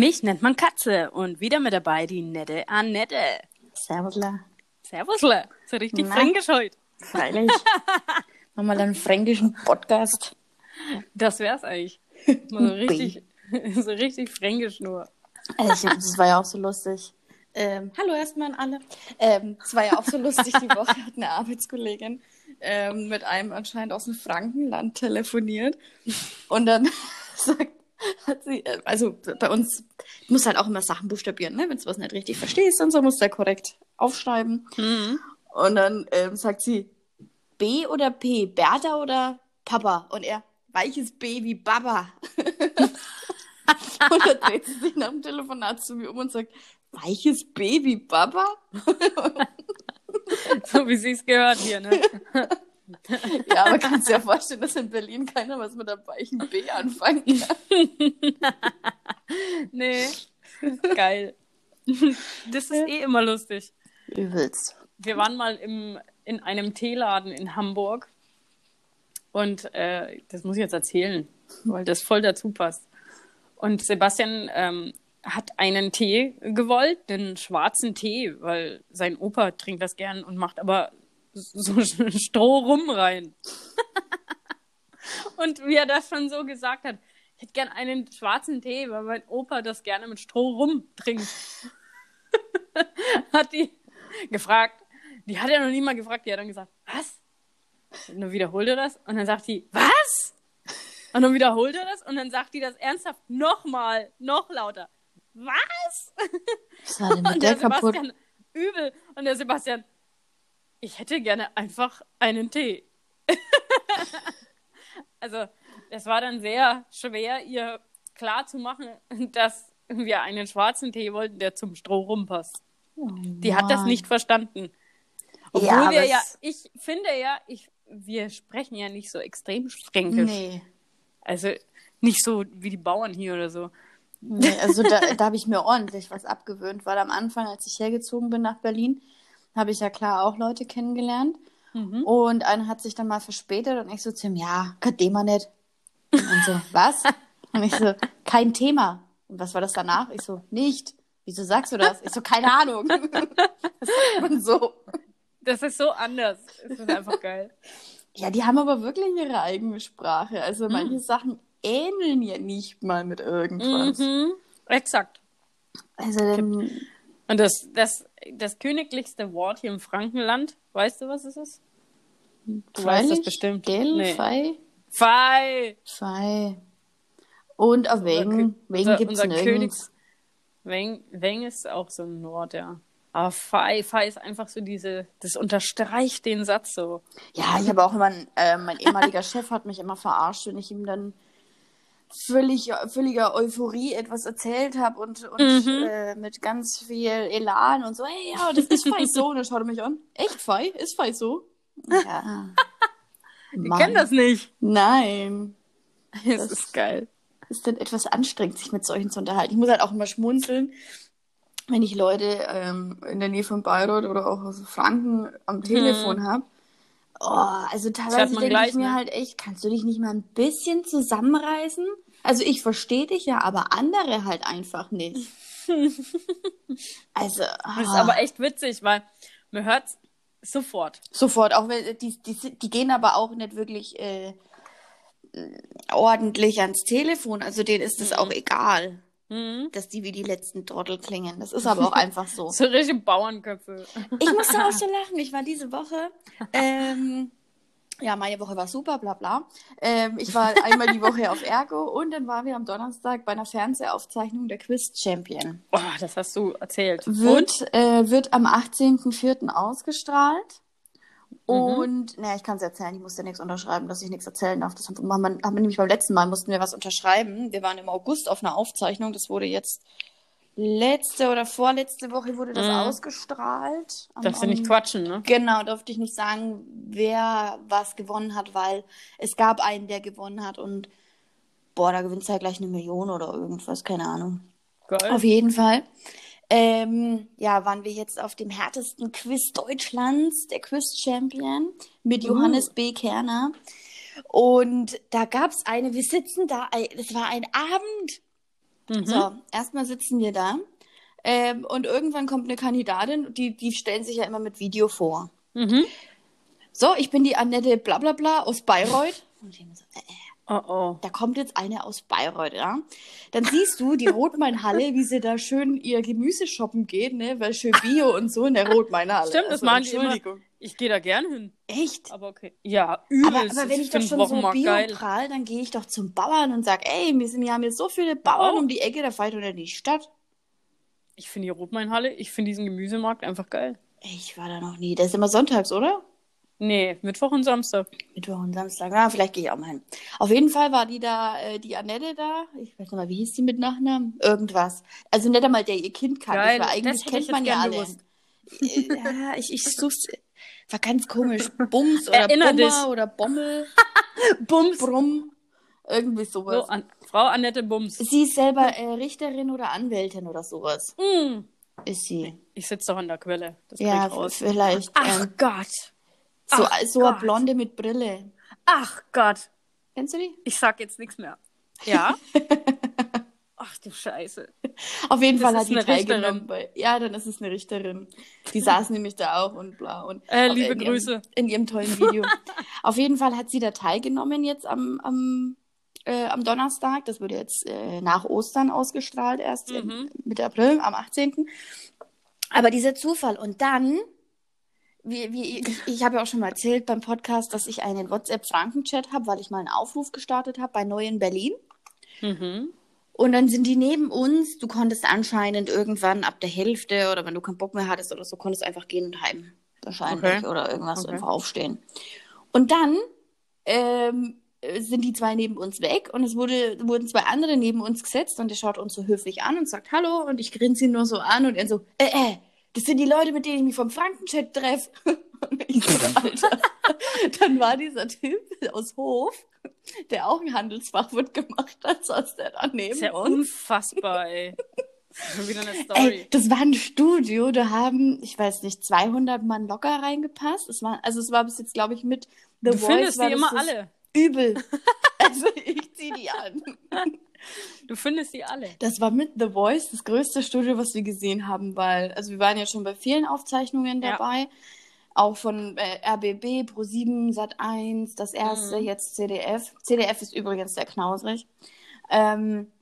Mich nennt man Katze und wieder mit dabei die nette Annette. Servusla. Servusle. So richtig Na? fränkisch heute. Freilich. Machen wir dann einen fränkischen Podcast. Das wär's eigentlich. Mal So richtig, so richtig fränkisch nur. Also das war ja auch so lustig. Ähm, hallo erstmal an alle. Ähm, es war ja auch so lustig, die Woche hat eine Arbeitskollegin ähm, mit einem anscheinend aus dem Frankenland telefoniert. Und dann sagt, hat sie, äh, also bei uns muss halt auch immer Sachen buchstabieren, ne? Wenn du was nicht richtig verstehst und so, musst du ja korrekt aufschreiben. Mhm. Und dann ähm, sagt sie, B oder P, Bertha oder Papa? Und er, weiches B wie Baba. und dann dreht sie sich nach dem Telefonat zu mir um und sagt, weiches B wie Baba? So wie sie es gehört hier, ne? ja, aber kannst dir ja vorstellen, dass in Berlin keiner was mit einem weichen B anfangen kann. Nee. Geil. Das ist eh immer lustig. Übelst. Wir waren mal im, in einem Teeladen in Hamburg. Und äh, das muss ich jetzt erzählen, weil das voll dazu passt. Und Sebastian ähm, hat einen Tee gewollt, den schwarzen Tee, weil sein Opa trinkt das gern und macht aber so Stroh rum rein. und wie er das schon so gesagt hat, ich hätte gern einen schwarzen Tee, weil mein Opa das gerne mit Stroh rum trinkt. hat die gefragt. Die hat er noch nie mal gefragt. Die hat dann gesagt, was? Und dann wiederholt er das und dann sagt die, was? Und dann wiederholt er das und dann sagt die das ernsthaft nochmal, noch lauter. Was? Was war denn mit Und der der kaputt? Sebastian übel. Und der Sebastian, ich hätte gerne einfach einen Tee. also, es war dann sehr schwer, ihr klarzumachen, dass wir einen schwarzen Tee wollten, der zum Stroh rumpasst. Die hat das nicht verstanden. Obwohl Ja, wir ja, ich finde ja, ich, wir sprechen ja nicht so extrem fränkisch. Nee. Also nicht so wie die Bauern hier oder so. Nee, also da, da habe ich mir ordentlich was abgewöhnt, weil am Anfang, als ich hergezogen bin nach Berlin, habe ich ja klar auch Leute kennengelernt. Mhm. Und einer hat sich dann mal verspätet und ich so zu ihm, ja, kein Thema nicht. Und so, was? Und ich so, kein Thema. Und was war das danach? Ich so, nicht. Wieso sagst du das? Ich so, keine Ahnung. Das sagt man so. Das ist so anders. Es ist einfach geil. Ja, die haben aber wirklich ihre eigene Sprache. Also manche Sachen ähneln ja nicht mal mit irgendwas. Mhm. Exakt. Also dann, Und das, das, das königlichste Wort hier im Frankenland, weißt du, was es ist? Du weißt das freilich, bestimmt. Gell, Nee. Fei, Fei! Fei. Und auf wegen unser- gibt's unser nirgends. Weng, Weng ist auch so ein Wort, ja. Aber Fei, Fei ist einfach so diese, das unterstreicht den Satz so. Ja, ich habe auch immer, äh, mein ehemaliger Chef hat mich immer verarscht, wenn ich ihm dann völlig, völliger Euphorie etwas erzählt habe und, und Mhm. äh, mit ganz viel Elan und so, hey, ja, das ist Fei so. Und dann schaut er mich an, echt Fei? Ist Fei so? Ja. Ich kenne das nicht. Nein. Das, Das- ist geil. ist dann etwas anstrengend, sich mit solchen zu unterhalten. Ich muss halt auch immer schmunzeln, wenn ich Leute ähm, in der Nähe von Bayreuth oder auch aus Franken am Telefon habe. Oh, also teilweise denke gleich, ich mir ne? halt echt, kannst du dich nicht mal ein bisschen zusammenreißen? Also ich verstehe dich ja, aber andere halt einfach nicht. also, Das ist ah, aber echt witzig, weil man hört sofort. sofort, auch wenn die, die, die gehen aber auch nicht wirklich äh, ordentlich ans Telefon. Also denen ist das auch egal. Mhm. dass die wie die letzten Trottel klingen. Das ist aber auch einfach so. So richtige Bauernköpfe. Ich musste auch so lachen. Ich war diese Woche, ähm, ja, meine Woche war super, bla bla. Ähm, ich war einmal die Woche auf Ergo und dann waren wir am Donnerstag bei einer Fernsehaufzeichnung der Quiz Champion. Boah, das hast du erzählt. Wird, äh, wird am 18.04. ausgestrahlt. Und, naja, ich kann es erzählen, ich musste nichts unterschreiben, dass ich nichts erzählen darf. Das haben wir, haben wir nämlich beim letzten Mal, mussten wir was unterschreiben. Wir waren im August auf einer Aufzeichnung, das wurde jetzt letzte oder vorletzte Woche wurde das Mhm. ausgestrahlt. Darfst du nicht quatschen, ne? Genau, durfte ich nicht sagen, wer was gewonnen hat, weil es gab einen, der gewonnen hat und boah, da gewinnt halt gleich eine Million oder irgendwas, keine Ahnung. Geil. Auf jeden Fall. Ähm, ja, waren wir jetzt auf dem härtesten Quiz Deutschlands, der Quiz Champion, mit Johannes B. Kerner. Und da gab's eine, wir sitzen da, ey, das war ein Abend. Mhm. So, erstmal sitzen wir da ähm, und irgendwann kommt eine Kandidatin, die, die stellen sich ja immer mit Video vor. Mhm. So, ich bin die Annette Blablabla aus Bayreuth. Und ich so, äh, äh, Oh oh. da kommt jetzt eine aus Bayreuth, ja. Dann siehst du die Rotmainhalle, wie sie da schön ihr Gemüse shoppen geht, ne, weil schön Bio und so in der Rotmainhalle. Stimmt, das Also, machen die immer. Entschuldigung. Ich gehe da gern hin. Echt? Aber okay. Ja, Aber, übelst. aber wenn ich, doch find schon so Wochenmarkt geil. bioprall, dann gehe ich doch zum Bauern und sag, ey, wir sind ja haben jetzt so viele Bauern Oh. um die Ecke, da fahre ich doch in die Stadt. Ich finde die Rotmeinhalle, ich finde diesen Gemüsemarkt einfach geil. Ich war da noch nie. Der ist immer sonntags, oder? Nee, Mittwoch und Samstag. Mittwoch und Samstag. Na, vielleicht gehe ich auch mal hin. Auf jeden Fall war die da, äh, die Annette da. Ich weiß noch mal, wie hieß die mit Nachnamen? Irgendwas. Also nicht einmal der ihr Kind kannte. Geil, das eigentlich kennt man ja alle. gewusst. Ja, ich, ich such's. War ganz komisch. Bums oder Erinner Bummer dich. oder Bommel. Bums. Brumm. Irgendwie So, sowas. an, Frau Annette Bums. Sie ist selber äh, Richterin oder Anwältin oder sowas. Mm. Ist sie. Ich sitze doch an der Quelle. Das Ja, ich raus. vielleicht. Ach ähm, Gott. So ach so eine. Blonde mit Brille. Ach Gott. Kennst du die? Ich sag jetzt nichts mehr. Ja? Ach du Scheiße. Auf jeden Das Fall hat die teilgenommen. Bei, ja, dann ist es eine Richterin. Die saß nämlich da auch und bla. Und Äh, liebe in Grüße. Ihrem, in ihrem tollen Video. Auf jeden Fall hat sie da teilgenommen jetzt am, am, äh, am Donnerstag. Das wurde jetzt äh, nach Ostern ausgestrahlt, erst Mhm. Mitte April, am 18. Aber dieser Zufall. Und dann, wie, wie, ich, ich habe ja auch schon mal erzählt beim Podcast, dass ich einen WhatsApp-Franken-Chat habe, weil ich mal einen Aufruf gestartet habe bei Neu in Berlin. Mhm. Und dann sind die neben uns. Du konntest anscheinend irgendwann ab der Hälfte oder wenn du keinen Bock mehr hattest oder so, konntest einfach gehen und heim. Wahrscheinlich. Okay. Oder irgendwas Okay. einfach aufstehen. Und dann ähm, sind die zwei neben uns weg und es wurde, wurden zwei andere neben uns gesetzt und der schaut uns so höflich an und sagt Hallo und ich grinse ihn nur so an und er so, äh, äh, das sind die Leute, mit denen ich mich vom Frankenchat treffe. Und ich so, Alter. Dann war dieser Typ aus Hof, der auch ein Handelsfachwirt gemacht hat, saß der da neben Ist ja unfassbar, ey. Schon wieder eine Ey, Story. das war ein Studio, da haben, ich weiß nicht, 200 Mann locker reingepasst. Es war, also es war bis jetzt, glaube ich, mit The du Voice findest war die immer das alle. Übel. Also ich zieh die an. Du findest die alle. Das war mit The Voice das größte Studio, was wir gesehen haben, weil, also wir waren ja schon bei vielen Aufzeichnungen Ja. dabei. Auch von äh, RBB, Pro7, Sat1, das erste, Mhm. jetzt CDF. CDF ist übrigens sehr knausrig. Ähm,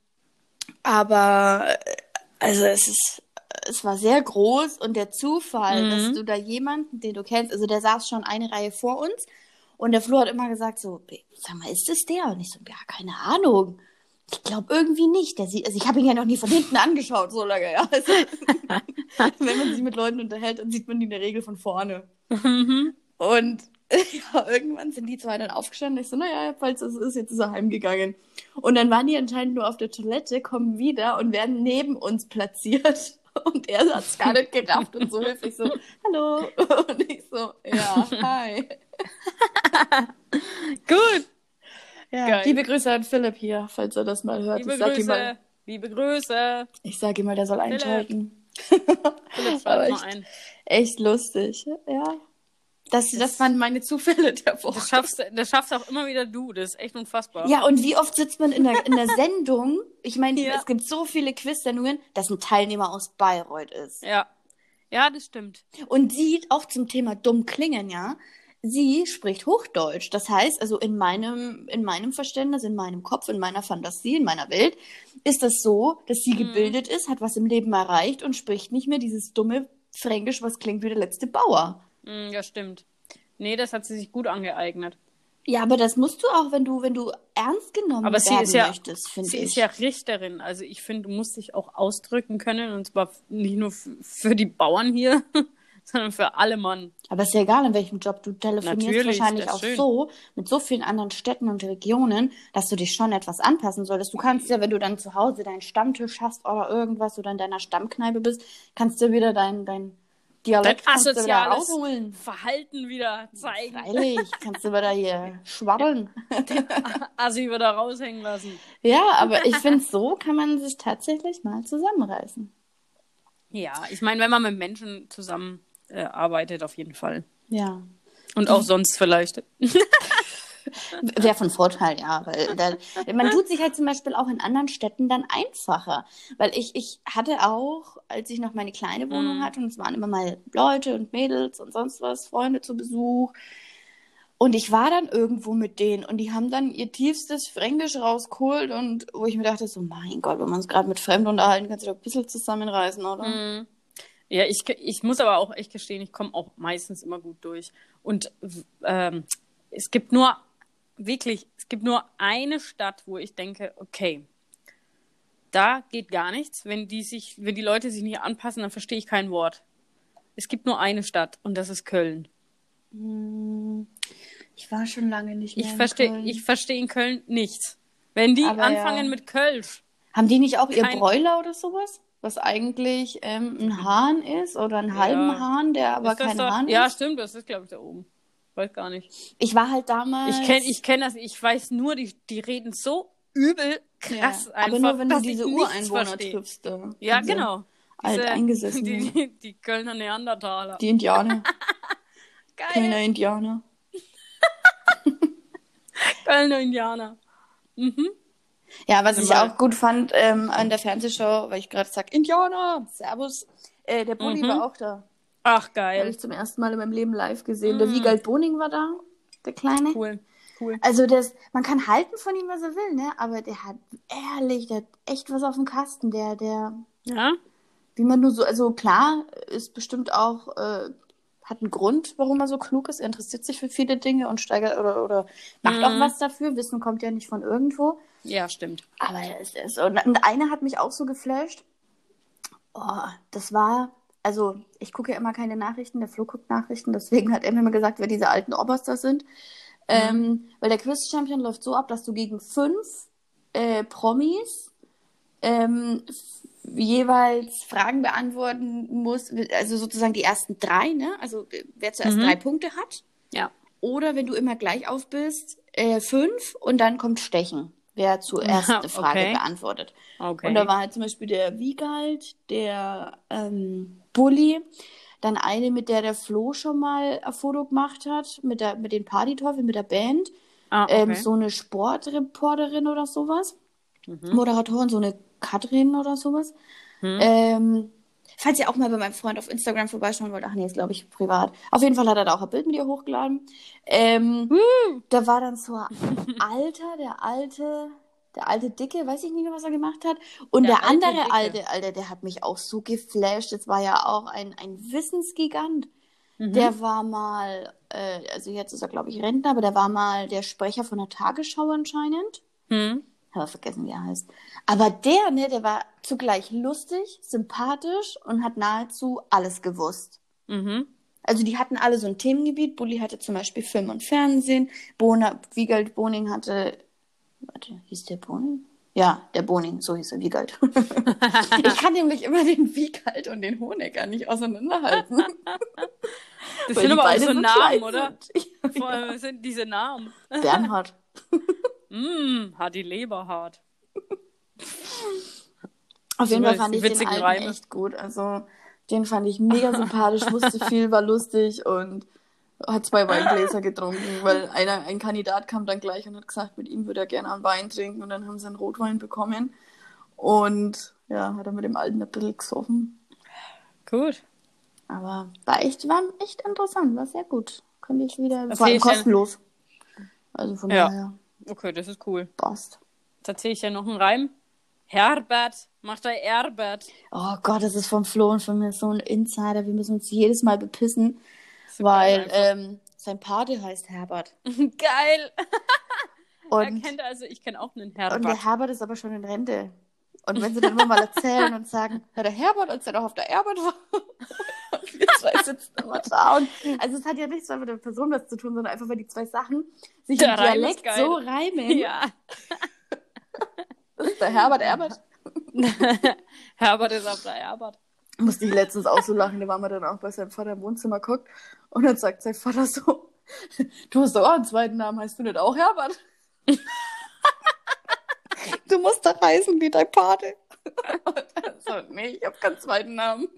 aber, äh, also es ist, es war sehr groß und der Zufall, Mhm. dass du da jemanden, den du kennst, also der saß schon eine Reihe vor uns und der Flo hat immer gesagt so, sag mal, ist das der? Und ich so, ja, keine Ahnung. Ich glaube irgendwie nicht. Der sieht, also ich habe ihn ja noch nie von hinten angeschaut, so lange, ja. Also, wenn man sich mit Leuten unterhält, dann sieht man die in der Regel von vorne. Mhm. Und ja, irgendwann sind die zwei dann aufgestanden. Ich so, naja, falls es ist, jetzt ist er heimgegangen. Und dann waren die anscheinend nur auf der Toilette, kommen wieder und werden neben uns platziert. Und er hat es gar nicht gerafft und so höflich so, hallo. Und ich so, ja, hi. Gut. Ja, Geil. liebe Grüße an Philipp hier, falls er das mal hört. Liebe ich sag ihm mal, Grüße. Liebe Grüße. ich sag ihm mal, der soll einschalten. Philipp, Aber echt, ein. echt lustig. Ja. Das, das waren meine Zufälle der Woche. Das schaffst, das schaffst auch immer wieder du. Das ist echt unfassbar. Ja, und wie oft sitzt man in der, in der Sendung? Ich meine, Ja. es gibt so viele Quiz-Sendungen, dass ein Teilnehmer aus Bayreuth ist. Ja. Ja, das stimmt. Und sie, auch zum Thema dumm klingen, ja, sie spricht Hochdeutsch. Das heißt, also in meinem, in meinem Verständnis, in meinem Kopf, in meiner Fantasie, in meiner Welt, ist das so, dass sie Mhm. gebildet ist, hat was im Leben erreicht und spricht nicht mehr dieses dumme Fränkisch, was klingt wie der letzte Bauer. Mm, ja, stimmt. Nee, das hat sie sich gut angeeignet. Ja, aber das musst du auch, wenn du, wenn du ernst genommen Aber sie werden ist ja, möchtest, finde sie ich. ist ja Richterin. Also ich finde, du musst dich auch ausdrücken können. Und zwar nicht nur für die Bauern hier, sondern für alle Mann. Aber ist ja egal, in welchem Job du telefonierst, Natürlich, wahrscheinlich auch schön. so, mit so vielen anderen Städten und Regionen, dass du dich schon etwas anpassen solltest. Du kannst ja, wenn du dann zu Hause deinen Stammtisch hast oder irgendwas oder in deiner Stammkneipe bist, kannst du wieder dein, dein Dein Dialekt wieder asoziales rausholen. Verhalten wieder zeigen. Freilich, kannst du wieder hier schwabbeln. Assi wieder raushängen lassen. Ja, aber ich finde, so kann man sich tatsächlich mal zusammenreißen. Ja, ich meine, wenn man mit Menschen zusammen äh, arbeitet, auf jeden Fall. Ja. Und auch sonst vielleicht. Wäre von Vorteil, ja. Weil da, man tut sich halt zum Beispiel auch in anderen Städten dann einfacher. Weil ich, ich hatte auch, als ich noch meine kleine Wohnung Mhm. hatte, und es waren immer mal Leute und Mädels und sonst was, Freunde zu Besuch. Und ich war dann irgendwo mit denen und die haben dann ihr tiefstes Fränkisch rausgeholt und wo ich mir dachte, so, mein Gott, wenn man uns gerade mit Fremden unterhalten, kannst du doch ein bisschen zusammenreißen, oder? Mhm. Ja, ich, ich muss aber auch echt gestehen, ich komme auch meistens immer gut durch. Und ähm, es gibt nur, wirklich, es gibt nur eine Stadt, wo ich denke, okay, da geht gar nichts. Wenn die sich, wenn die Leute sich nicht anpassen, dann verstehe ich kein Wort. Es gibt nur eine Stadt und das ist Köln. Hm, Ich war schon lange nicht mehr Ich in verstehe, Köln. ich verstehe in Köln nichts. Wenn die Aber anfangen ja. mit Kölsch, Haben die nicht auch ihr Kein- Bräuler oder sowas? Was eigentlich ähm, ein Hahn ist oder einen halben Ja. Hahn, der aber kein doch, Hahn ja, ist? stimmt, das ist glaube ich da oben. Weiß gar nicht. Ich war halt damals. Ich kenne ich kenn das, ich weiß nur, die, die reden so übel krass ja, einfach, aber nur wenn du diese Ureinwohner triffst. Ja, Diese genau. Alteingesessenen. Die, die, die Kölner Neandertaler. Die Indianer. Geil. Kölner Indianer. Kölner Indianer. Mhm. Ja, was ich auch gut fand ähm, an der Fernsehshow, weil ich gerade sag, Indianer, Servus. Äh, der Bulli Mhm. war auch da. Ach, Habe geil. ich zum ersten Mal in meinem Leben live gesehen. Der Mhm. Wiegald Boning war da, der Kleine. Cool. Cool. Also das, man kann halten von ihm, was er will, ne? Aber der hat ehrlich, der hat echt was auf dem Kasten. Der, der, Ja? wie man nur so, also klar, ist bestimmt auch, äh, hat einen Grund, warum er so klug ist. Er interessiert sich für viele Dinge und steigert oder, oder macht auch Mhm. was dafür. Wissen kommt ja nicht von irgendwo. Ja, stimmt. Aber er ist es. Und, eine hat mich auch so geflasht. Oh, das war, also ich gucke ja immer keine Nachrichten, der Flo guckt Nachrichten, deswegen hat er mir immer gesagt, wer diese alten Obbers da sind. Ähm, weil der Quiz Champion läuft so ab, dass du gegen fünf äh, Promis ähm, jeweils Fragen beantworten musst, also sozusagen die ersten drei, ne? Also äh, wer zuerst Mhm. drei Punkte hat. Ja. Oder wenn du immer gleich auf bist, äh, fünf und dann kommt Stechen, wer zuerst eine Frage Okay. beantwortet. Okay. Und da war halt zum Beispiel der Wiegald, der ähm, Bulli, dann eine, mit der der Flo schon mal ein Foto gemacht hat, mit, der, mit den Partyteufeln, mit der Band. ah, okay. Ähm, so eine Sportreporterin oder sowas. Mhm. Moderatorin, so eine Katrin oder sowas. Hm. Ähm, falls ihr auch mal bei meinem Freund auf Instagram vorbeischauen wollt, ach nee, ist glaube ich privat. Auf jeden Fall hat er da auch ein Bild mit ihr hochgeladen. Ähm, da war dann so ein Alter, der alte, der alte Dicke, weiß ich nicht mehr, was er gemacht hat. Und Der der, andere Dicke. alte, Alter, der hat mich auch so geflasht. Das war ja auch ein, ein Wissensgigant. Mhm. Der war mal, äh, also jetzt ist er, glaube ich, Rentner, aber der war mal der Sprecher von der Tagesschau anscheinend. Hm. Habe vergessen, wie er heißt. Aber der, ne, der war zugleich lustig, sympathisch und hat nahezu alles gewusst. Mhm. Also die hatten alle so ein Themengebiet. Bulli hatte zum Beispiel Film und Fernsehen. Bona, Wiegald Boning hatte, warte, hieß der Boning? Ja, der Boning, so hieß er, Wiegald. ich kann nämlich immer den Wiegald und den Honecker nicht auseinanderhalten. Das sind aber auch so Namen, oder? sind. Vor allem sind diese Namen. Bernhard. Mm, hat die Leber hart. Auf jeden Fall fand ich den alten Reime. echt gut. Also den fand ich mega sympathisch, wusste viel, war lustig und hat zwei Weingläser getrunken, weil einer, ein Kandidat kam dann gleich und hat gesagt, mit ihm würde er gerne einen Wein trinken und dann haben sie einen Rotwein bekommen und ja, hat er mit dem Alten ein bisschen gesoffen. Gut. Aber war echt, war echt interessant, war sehr gut. Könnte ich wieder, Das ja- kostenlos. Also von Ja. daher Okay, das ist cool. passt. Jetzt erzähle ich ja noch einen Reim. Herbert, mach da Herbert. Oh Gott, das ist vom Flo und von mir so ein Insider. Wir müssen uns jedes Mal bepissen, weil ähm, sein Pate heißt Herbert. Geil. Er Und, kennt also, ich kenne auch einen und Herbert. der Herbert ist aber schon in Rente. Und wenn sie dann immer mal erzählen und sagen, ja, der Herbert, als er noch auf der Herbert war, und wir zwei sitzen immer da. Und, also es hat ja nichts mit der Person was zu tun, sondern einfach, weil die zwei Sachen sich Der im Reim Dialekt so reimen. ja. Das ist der Herbert Herbert. Herbert ist auf der Herbert. Musste ich letztens auch so lachen, da waren wir dann auch bei seinem Vater im Wohnzimmer guckt und dann sagt sein Vater so, du hast doch auch einen zweiten Namen, heißt du nicht auch Herbert? Du musst doch heißen wie dein Pate. Und er so, nee, ich habe keinen zweiten Namen.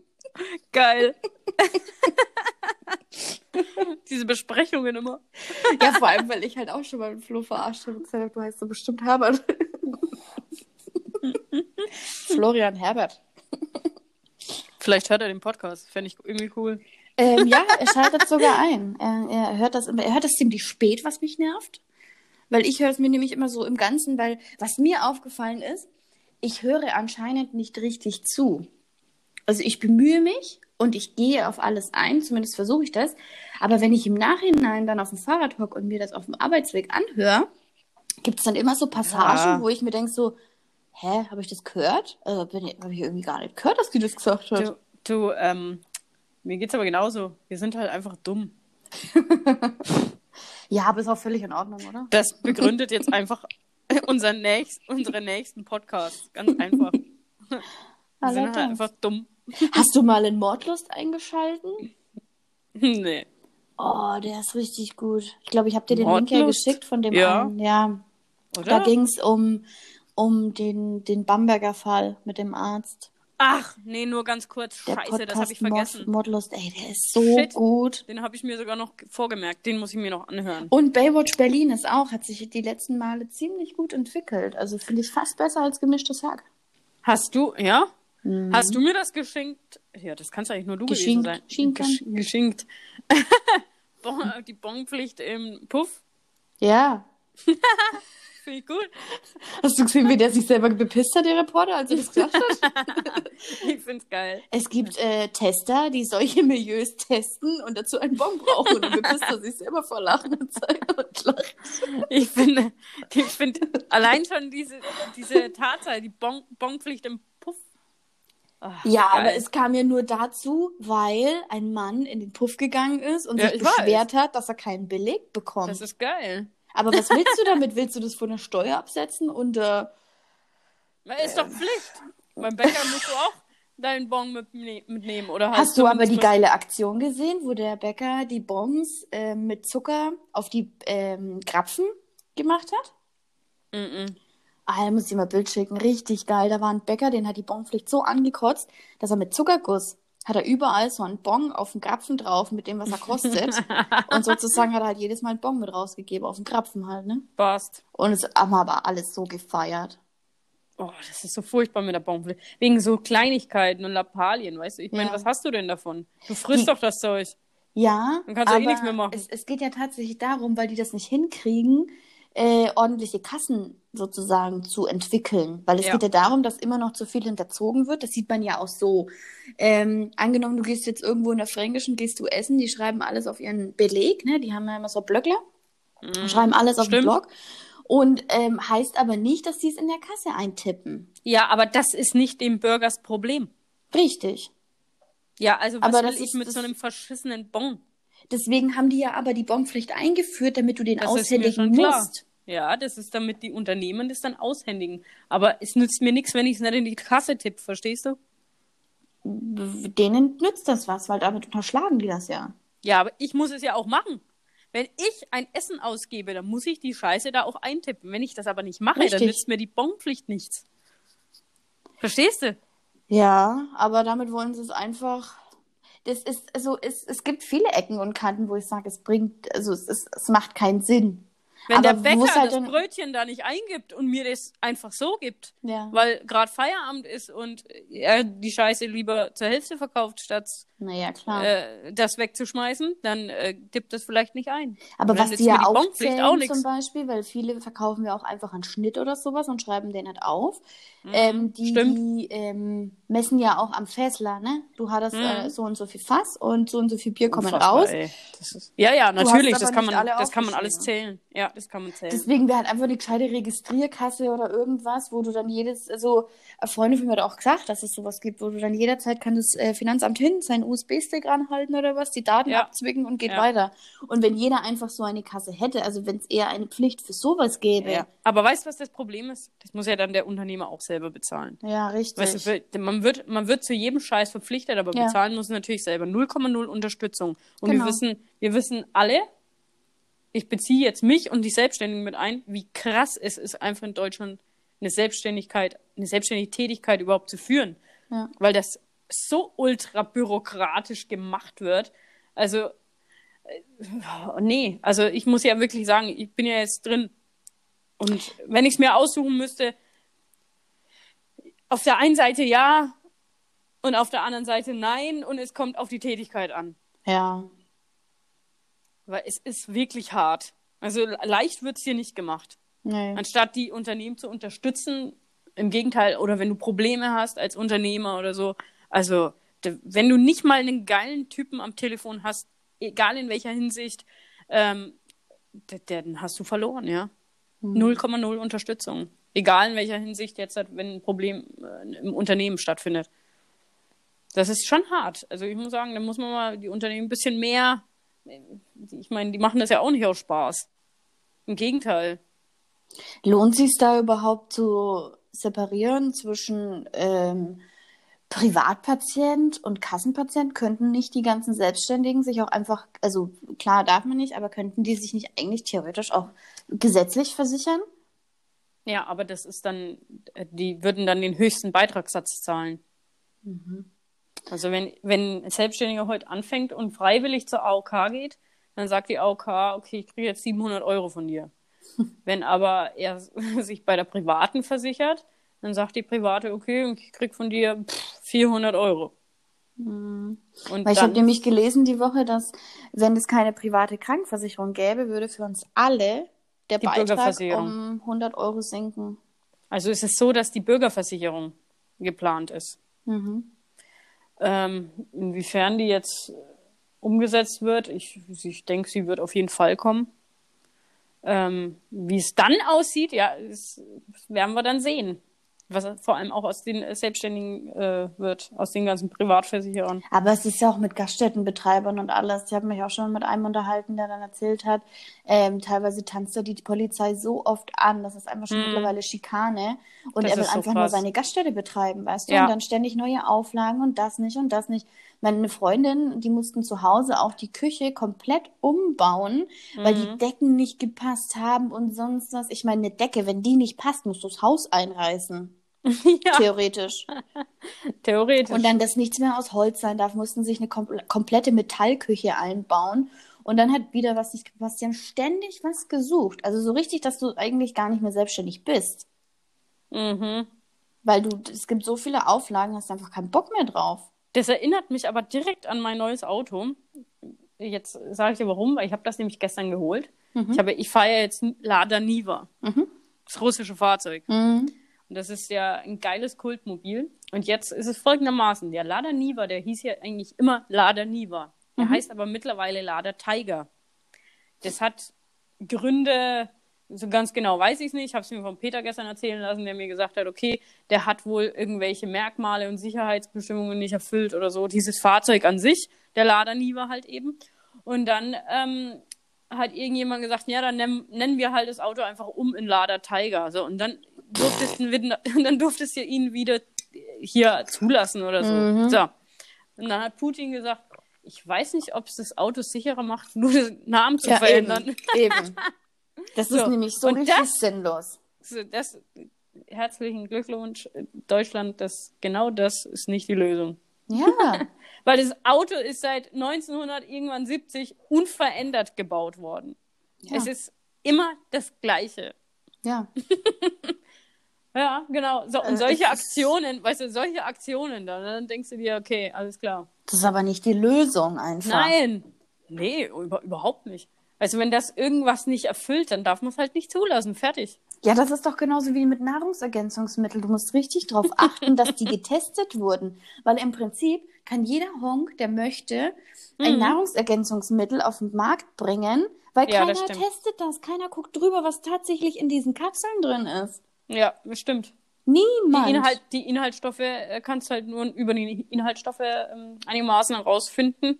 Geil. Diese Besprechungen immer. Ja, vor allem, weil ich halt auch schon mal mit Flo verarscht habe und gesagt habe, du heißt so bestimmt Herbert. Florian Herbert. Vielleicht hört er den Podcast. Fände ich irgendwie cool. Ähm, ja, er schaltet sogar ein. Er, er hört das immer, er hört das ziemlich spät, was mich nervt. Weil ich höre es mir nämlich immer so im Ganzen, weil was mir aufgefallen ist, ich höre anscheinend nicht richtig zu. Also ich bemühe mich und ich gehe auf alles ein, zumindest versuche ich das. Aber wenn ich im Nachhinein dann auf dem Fahrrad hocke und mir das auf dem Arbeitsweg anhöre, gibt es dann immer so Passagen, Ja. wo ich mir denke so, hä, habe ich das gehört? Also habe ich irgendwie gar nicht gehört, dass die das gesagt hat. Du, du ähm, mir geht's aber genauso. Wir sind halt einfach dumm. Ja, aber ist auch völlig in Ordnung, oder? Das begründet jetzt einfach unseren nächst, unsere nächsten Podcasts. Ganz einfach. Wir sind halt einfach dumm. Hast du mal in Mordlust eingeschalten? nee. Oh, der ist richtig gut. Ich glaube, ich habe dir den Link ja Mordlust? geschickt von dem Ja. einen. Ja, Oder? da ging es um, um den, den Bamberger Fall mit dem Arzt. Ach, nee, nur ganz kurz. Der Scheiße, das habe ich Podcast vergessen. Mord, Mordlust, ey, der ist so Shit. gut. Den habe ich mir sogar noch vorgemerkt. Den muss ich mir noch anhören. Und Baywatch Berlin ist auch, hat sich die letzten Male ziemlich gut entwickelt. Also finde ich fast besser als gemischtes Hack. Hast du, ja? Mhm. Hast du mir das geschenkt? Ja, das kannst eigentlich nur du Geschenkt. gewesen sein. Schinken. Gesch geschenkt. Bon, die Bonpflicht im Puff. Ja. Finde ich gut. Hast du gesehen, wie der sich selber bepisst hat, der Reporter, als er das gesagt hat? Ich finde es geil. Es gibt äh, Tester, die solche Milieus testen und dazu einen Bon brauchen. Und dann bepisst er sich selber vor Lachen und, und lacht. Ich finde, ich finde allein schon diese, diese Tatsache, die bon Bonpflicht im Puff. Ach, Ja, geil. aber es kam ja nur dazu, weil ein Mann in den Puff gegangen ist und Ja, sich ich weiß. beschwert hat, dass er keinen Beleg bekommt. Das ist geil. Aber was willst du damit? Willst du das von der Steuer absetzen? Und äh, Ist doch Pflicht. Beim Bäcker musst du auch deinen Bon mitne mitnehmen. Oder halt hast du aber die geile Aktion gesehen, wo der Bäcker die Bons äh, mit Zucker auf die ähm, Krapfen gemacht hat? was- Mm. Ah, da muss ich mal ein Bild schicken. Richtig geil. Da war ein Bäcker, den hat die Bonpflicht so angekotzt, dass er mit Zuckerguss hat er überall so einen Bon auf den Krapfen drauf, mit dem, was er kostet. und sozusagen hat er halt jedes Mal einen Bon mit rausgegeben, auf den Krapfen halt, ne? Passt. Und es haben aber alles so gefeiert. Oh, das ist so furchtbar mit der Bonpflicht. Wegen so Kleinigkeiten und Lappalien, weißt du? Ich meine, Ja. was hast du denn davon? Du frisst Die- doch das Zeug. Ja, Dann kannst du eh nichts mehr machen. Es, es geht ja tatsächlich darum, weil die das nicht hinkriegen, äh, ordentliche Kassen sozusagen zu entwickeln. Weil es Ja. geht ja darum, dass immer noch zu viel hinterzogen wird. Das sieht man ja auch so. Ähm, angenommen, du gehst jetzt irgendwo in der Fränkischen, gehst du essen, die schreiben alles auf ihren Beleg, ne? Die haben ja immer so Blöckler, schreiben alles auf den Mhm. Stimmt. Block. Und ähm, heißt aber nicht, dass sie es in der Kasse eintippen. Ja, aber das ist nicht dem Bürgers Problem. Richtig. Ja, also was Aber will das ich ist- mit so einem verschissenen Bon? Deswegen haben die ja aber die Bonpflicht eingeführt, damit du den Das ist mir aushändigen musst. Ja, das ist damit die Unternehmen das dann aushändigen. Aber es nützt mir nichts, wenn ich es nicht in die Kasse tippe, verstehst du? denen nützt das was, weil damit unterschlagen die das ja. Ja, aber ich muss es ja auch machen. Wenn ich ein Essen ausgebe, dann muss ich die Scheiße da auch eintippen. Wenn ich das aber nicht mache, dann Richtig. nützt mir die Bonpflicht nichts. Verstehst du? Ja, aber damit wollen sie es einfach. Das ist, also es, es gibt viele Ecken und Kanten, wo ich sage, es bringt, also es, ist, es macht keinen Sinn. Wenn Aber der Bäcker es halt das Brötchen da nicht eingibt und mir das einfach so gibt, Ja. weil gerade Feierabend ist und er die Scheiße lieber zur Hälfte verkauft, statt Naja, äh, das wegzuschmeißen, dann äh, tippt das vielleicht nicht ein. aber was die ja auch zählen auch zum. Beispiel, weil viele verkaufen ja auch einfach einen Schnitt oder sowas und schreiben den halt auf. ähm, die Mhm. stimmt. die ähm, messen ja auch am Fässler, ne? Du hattest Mhm. äh, so und so viel Fass und so und so viel Bier kommen Unfassbar, raus. ist, ja, ja, natürlich, das kann man, alle das kann man alles aufgeschrieben. zählen. Ja, das kann man zählen. Deswegen wäre halt einfach eine gescheite Registrierkasse oder irgendwas, wo du dann jedes, also eine Freundin von mir hat auch gesagt, dass es sowas gibt, wo du dann jederzeit kann das äh, Finanzamt hin, seinen USB-Stick ranhalten oder was, die Daten Ja. abzwicken und geht Ja. weiter. Und wenn jeder einfach so eine Kasse hätte, also wenn es eher eine Pflicht für sowas gäbe, ja. Aber weißt du, was das Problem ist? Das muss ja dann der Unternehmer auch selber bezahlen. ja, richtig. Weißt du, für- man wird, man wird zu jedem Scheiß verpflichtet, aber Ja. bezahlen muss natürlich selber. 0,0 Unterstützung. Und Genau. wir wissen, wir wissen alle, ich beziehe jetzt mich und die Selbstständigen mit ein, wie krass es ist, einfach in Deutschland eine Selbstständigkeit, eine selbstständige Tätigkeit überhaupt zu führen. Ja. Weil das so ultra bürokratisch gemacht wird. Also, äh, nee, also ich muss ja wirklich sagen, ich bin ja jetzt drin. Und wenn ich es mir aussuchen müsste, auf der einen Seite ja und auf der anderen Seite nein und es kommt auf die Tätigkeit an. Ja. Weil es ist wirklich hart. Also leicht wird es hier nicht gemacht. Nee. Anstatt die Unternehmen zu unterstützen, im Gegenteil, oder wenn du Probleme hast als Unternehmer oder so, also wenn du nicht mal einen geilen Typen am Telefon hast, egal in welcher Hinsicht, ähm, dann hast du verloren, ja. 0,0 mhm. Unterstützung. Egal in welcher Hinsicht jetzt, wenn ein Problem äh, im Unternehmen stattfindet. Das ist schon hart. Also ich muss sagen, da muss man mal die Unternehmen ein bisschen mehr. Ich meine, die machen das ja auch nicht aus Spaß. Im Gegenteil. Lohnt sich da überhaupt zu separieren zwischen ähm, Privatpatient und Kassenpatient? Könnten nicht die ganzen Selbstständigen sich auch einfach, also klar darf man nicht, aber könnten die sich nicht eigentlich theoretisch auch gesetzlich versichern? Ja, aber das ist dann, die würden dann den höchsten Beitragssatz zahlen. Mhm. Also wenn, wenn ein Selbstständiger heute anfängt und freiwillig zur AOK geht, dann sagt die AOK, okay, ich kriege jetzt 700 Euro von dir. Wenn aber er sich bei der Privaten versichert, dann sagt die Private, okay, ich krieg von dir 400 Euro. Mhm. Und Weil ich habe nämlich gelesen die Woche, dass wenn es keine private Krankenversicherung gäbe, würde für uns alle der die Beitrag um 100 Euro sinken. Also ist es so, dass die Bürgerversicherung geplant ist. Mhm. Ähm, inwiefern die jetzt umgesetzt wird, ich, ich denke, sie wird auf jeden Fall kommen. Ähm, wie es dann aussieht, ja, das werden wir dann sehen was vor allem auch aus den Selbstständigen äh, wird, aus den ganzen Privatversicherern. Aber es ist ja auch mit Gaststättenbetreibern und alles. Ich habe mich auch schon mit einem unterhalten, der dann erzählt hat, ähm, teilweise tanzt er die Polizei so oft an, das ist einfach schon mm. mittlerweile Schikane. Und das er will einfach so nur seine Gaststätte betreiben, weißt du? Ja. Und dann ständig neue Auflagen und das nicht und das nicht. Meine Freundin, die mussten zu Hause auch die Küche komplett umbauen, mhm. weil die mhm. Decken nicht gepasst haben und sonst was. Ich meine, eine Decke, wenn die nicht passt, musst du das Haus einreißen. Ja. Theoretisch. Theoretisch. Und dann, dass nichts mehr aus Holz sein darf, mussten sich eine kom komplette Metallküche einbauen. Und dann hat wieder was nicht gepasst. Die haben ständig was gesucht. Also so richtig, dass du eigentlich gar nicht mehr selbstständig bist. Mhm. Weil du, es gibt so viele Auflagen, hast einfach keinen Bock mehr drauf. Das erinnert mich aber direkt an mein neues Auto. Jetzt sage ich dir warum, weil ich habe das nämlich gestern geholt. Mhm. Ich, ich fahre ja jetzt Lada Niva. Mhm. Das russische Fahrzeug. Mhm. Und das ist ja ein geiles Kultmobil. Und jetzt ist es folgendermaßen: Der Lada Niva, der hieß ja eigentlich immer Lada Niva. Der mhm. heißt aber mittlerweile Lada Tiger. Das hat Gründe, so ganz genau weiß ich es nicht. Ich habe es mir von Peter gestern erzählen lassen, der mir gesagt hat, okay, der hat wohl irgendwelche Merkmale und Sicherheitsbestimmungen nicht erfüllt oder so. Dieses Fahrzeug an sich, der Lada Niva halt eben. Und dann ähm, hat irgendjemand gesagt, ja, dann nennen wir halt das Auto einfach um in Lada Tiger. So, und dann durftest, dann durftest du ihn wieder hier zulassen oder so. Mhm. So. Und dann hat Putin gesagt, ich weiß nicht, ob es das Auto sicherer macht, nur den Namen zu ja, verändern. Eben. eben. Das so. ist nämlich so richtig das, sinnlos. Das, herzlichen Glückwunsch, Deutschland, das, genau das ist nicht die Lösung. Ja. Weil das Auto ist seit 1900 irgendwann 70 unverändert gebaut worden. Ja. Es ist immer das Gleiche. Ja. Ja, genau. So, und äh, solche Aktionen, weißt du, solche Aktionen dann, dann denkst du dir, okay, alles klar. Das ist aber nicht die Lösung einfach. Nein. Nee, über, überhaupt nicht. Also wenn das irgendwas nicht erfüllt, dann darf man es halt nicht zulassen. Fertig. Ja, das ist doch genauso wie mit Nahrungsergänzungsmitteln. Du musst richtig darauf achten, dass die getestet wurden. Weil im Prinzip kann jeder Honk, der möchte, ein mhm. Nahrungsergänzungsmittel auf den Markt bringen, weil ja, keiner das testet das. Keiner guckt drüber, was tatsächlich in diesen Kapseln drin ist. Ja, bestimmt. Niemand. Die, Inhalt, die Inhaltsstoffe äh, kannst du halt nur über die Inhaltsstoffe ähm, einigermaßen herausfinden.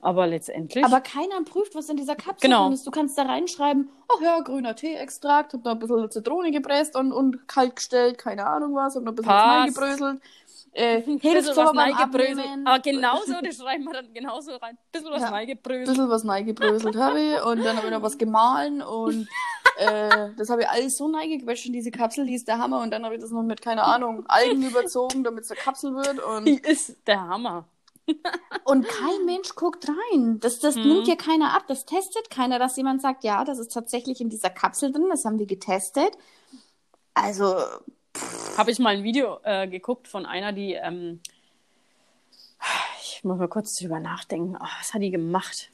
Aber letztendlich. Aber keiner prüft, was in dieser Kapsel genau. ist. Du kannst da reinschreiben, ach ja, grüner Tee-Extrakt, hab da ein bisschen Zitrone gepresst und, und kalt gestellt, keine Ahnung was, hab noch ein bisschen Pass. gebröselt. Äh, hilft so beim Abnehmen. Aber genauso, das schreiben wir dann genauso rein. Bisschen was ja, neigebröselt. Bisschen was neigebröselt habe ich und dann habe ich noch was gemahlen und äh, das habe ich alles so neigequetscht in diese Kapsel, die ist der Hammer. Und dann habe ich das noch mit, keine Ahnung, Algen überzogen, damit es eine Kapsel wird. Und, Die ist der Hammer. und kein Mensch guckt rein. Das, das Mhm. nimmt ja keiner ab. Das testet keiner, dass jemand sagt, ja, das ist tatsächlich in dieser Kapsel drin. Das haben wir getestet. Also, Habe ich mal ein Video äh, geguckt von einer, die, ähm, ich muss mal kurz drüber nachdenken, oh, was hat die gemacht?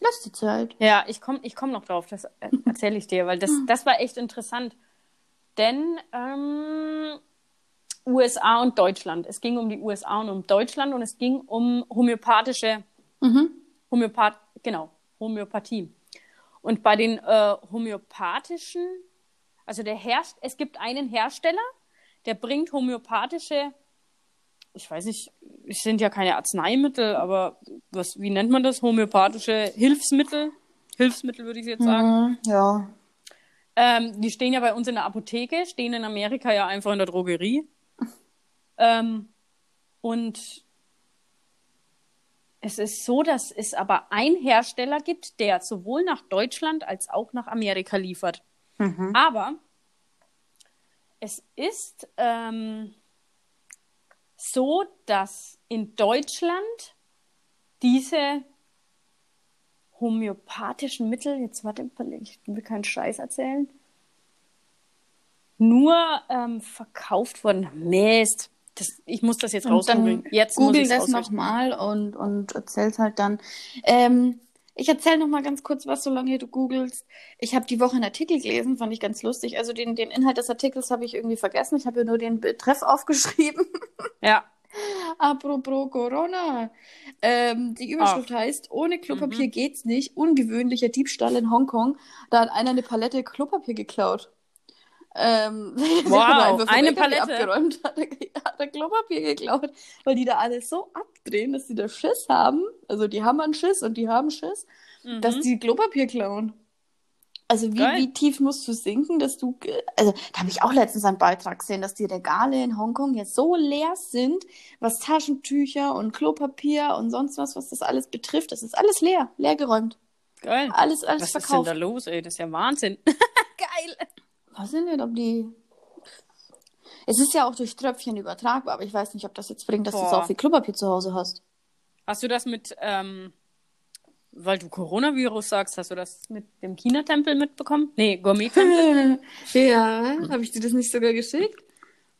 Lass die Zeit. Ja, ich komme ich komm noch drauf, das äh, erzähle ich dir, weil das, das war echt interessant. Denn ähm, USA und Deutschland. Es ging um die USA und um Deutschland und es ging um homöopathische, Mhm. Homöopath, genau, Homöopathie. Und bei den äh, homöopathischen, also der Herst es gibt einen Hersteller, der bringt homöopathische, ich weiß nicht, es sind ja keine Arzneimittel, aber was, wie nennt man das? Homöopathische Hilfsmittel. Hilfsmittel würde ich jetzt sagen. Mhm, ja. Ähm, die stehen ja bei uns in der Apotheke, stehen in Amerika ja einfach in der Drogerie. Ähm, und es ist so, dass es aber einen Hersteller gibt, der sowohl nach Deutschland als auch nach Amerika liefert. Mhm. Aber es ist ähm, so, dass in Deutschland diese homöopathischen Mittel, jetzt warte, ich will keinen Scheiß erzählen, nur ähm, verkauft wurden. Mist. Das, ich muss das jetzt rausgoogeln. Jetzt muss google das nochmal und, und erzähl's halt dann. Ähm, ich erzähle nochmal ganz kurz was, solange du googelst. Ich habe die Woche einen Artikel gelesen, fand ich ganz lustig. Also den, den Inhalt des Artikels habe ich irgendwie vergessen. Ich habe ja nur den Betreff aufgeschrieben. Ja. Apropos Corona. Ähm, die Überschrift heißt, ohne Klopapier geht's nicht. Ungewöhnlicher Diebstahl in Hongkong. Da hat einer eine Palette Klopapier geklaut. Ähm, Wow, vom eine Palette? Abgeräumt, hat, hat er Klopapier geklaut, weil die da alles so abdrehen, dass die da Schiss haben. Also die haben einen Schiss und die haben Schiss, Mhm. dass die Klopapier klauen. Also wie, Geil. wie tief musst du sinken, dass du, also da habe ich auch letztens einen Beitrag gesehen, dass die Regale in Hongkong jetzt so leer sind, was Taschentücher und Klopapier und sonst was, was das alles betrifft. Das ist alles leer, leergeräumt. Geil. Alles, alles Was ist denn verkauft. da los, ey? Das ist ja Wahnsinn. Geil. Weiß ich nicht, ob die. Es ist ja auch durch Tröpfchen übertragbar, aber ich weiß nicht, ob das jetzt bringt, dass du so Boah. viel Klopapier zu Hause hast. Hast du das mit, ähm, weil du Coronavirus sagst, hast du das mit dem China-Tempel mitbekommen? Nee, Gourmet-Tempel. ja, habe ich dir das nicht sogar geschickt?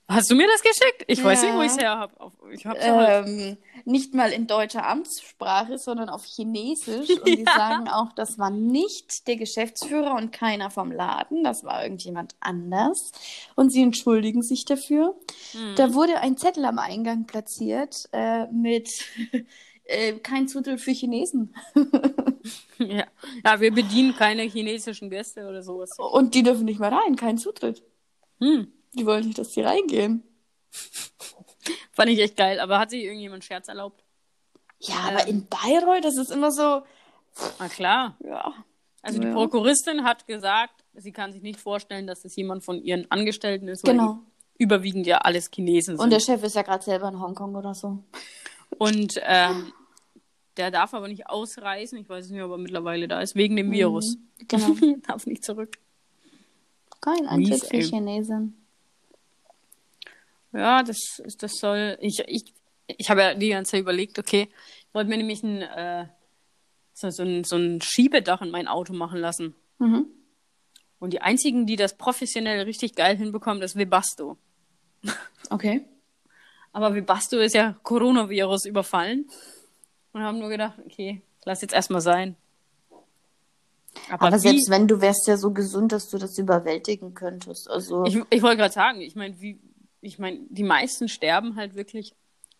Hast du mir das geschickt? Ich weiß nicht, wo Ja. ich es her habe. Ich hab's. Ähm, nicht mal in deutscher Amtssprache, sondern auf Chinesisch. Und die sagen auch, das war nicht der Geschäftsführer und keiner vom Laden, das war irgendjemand anders. Und sie entschuldigen sich dafür. Hm. Da wurde ein Zettel am Eingang platziert äh, mit äh, kein Zutritt für Chinesen. Ja. ja, wir bedienen keine chinesischen Gäste oder sowas. Und die dürfen nicht mehr rein, kein Zutritt. Hm. Die wollen nicht, dass die reingehen. Fand ich echt geil. Aber hat sich irgendjemand Scherz erlaubt? Ja, aber in Bayreuth, das ist immer so, Na klar. ja. Also die Ja. Prokuristin hat gesagt, sie kann sich nicht vorstellen, dass es jemand von ihren Angestellten ist, Genau. überwiegend ja alles Chinesen sind. Und der Chef ist ja gerade selber in Hongkong oder so. Und ähm, der darf aber nicht ausreisen. Ich weiß nicht, ob er mittlerweile da ist, wegen dem Virus. Genau. darf nicht zurück. Kein Eintritt Mies, für. Chinesen. Ja, das, das soll. Ich, ich, ich habe ja die ganze Zeit überlegt, okay, ich wollte mir nämlich ein, äh, so, so, ein, so ein Schiebedach in mein Auto machen lassen. Mhm. Und die einzigen, die das professionell richtig geil hinbekommen, ist Webasto. Okay. Aber Webasto ist ja Coronavirus überfallen. Und haben nur gedacht, okay, lass jetzt erstmal sein. Aber wie- selbst wenn du wärst ja so gesund, dass du das überwältigen könntest. Also Ich, ich wollte gerade sagen, ich meine, wie, ich meine, die meisten sterben halt wirklich,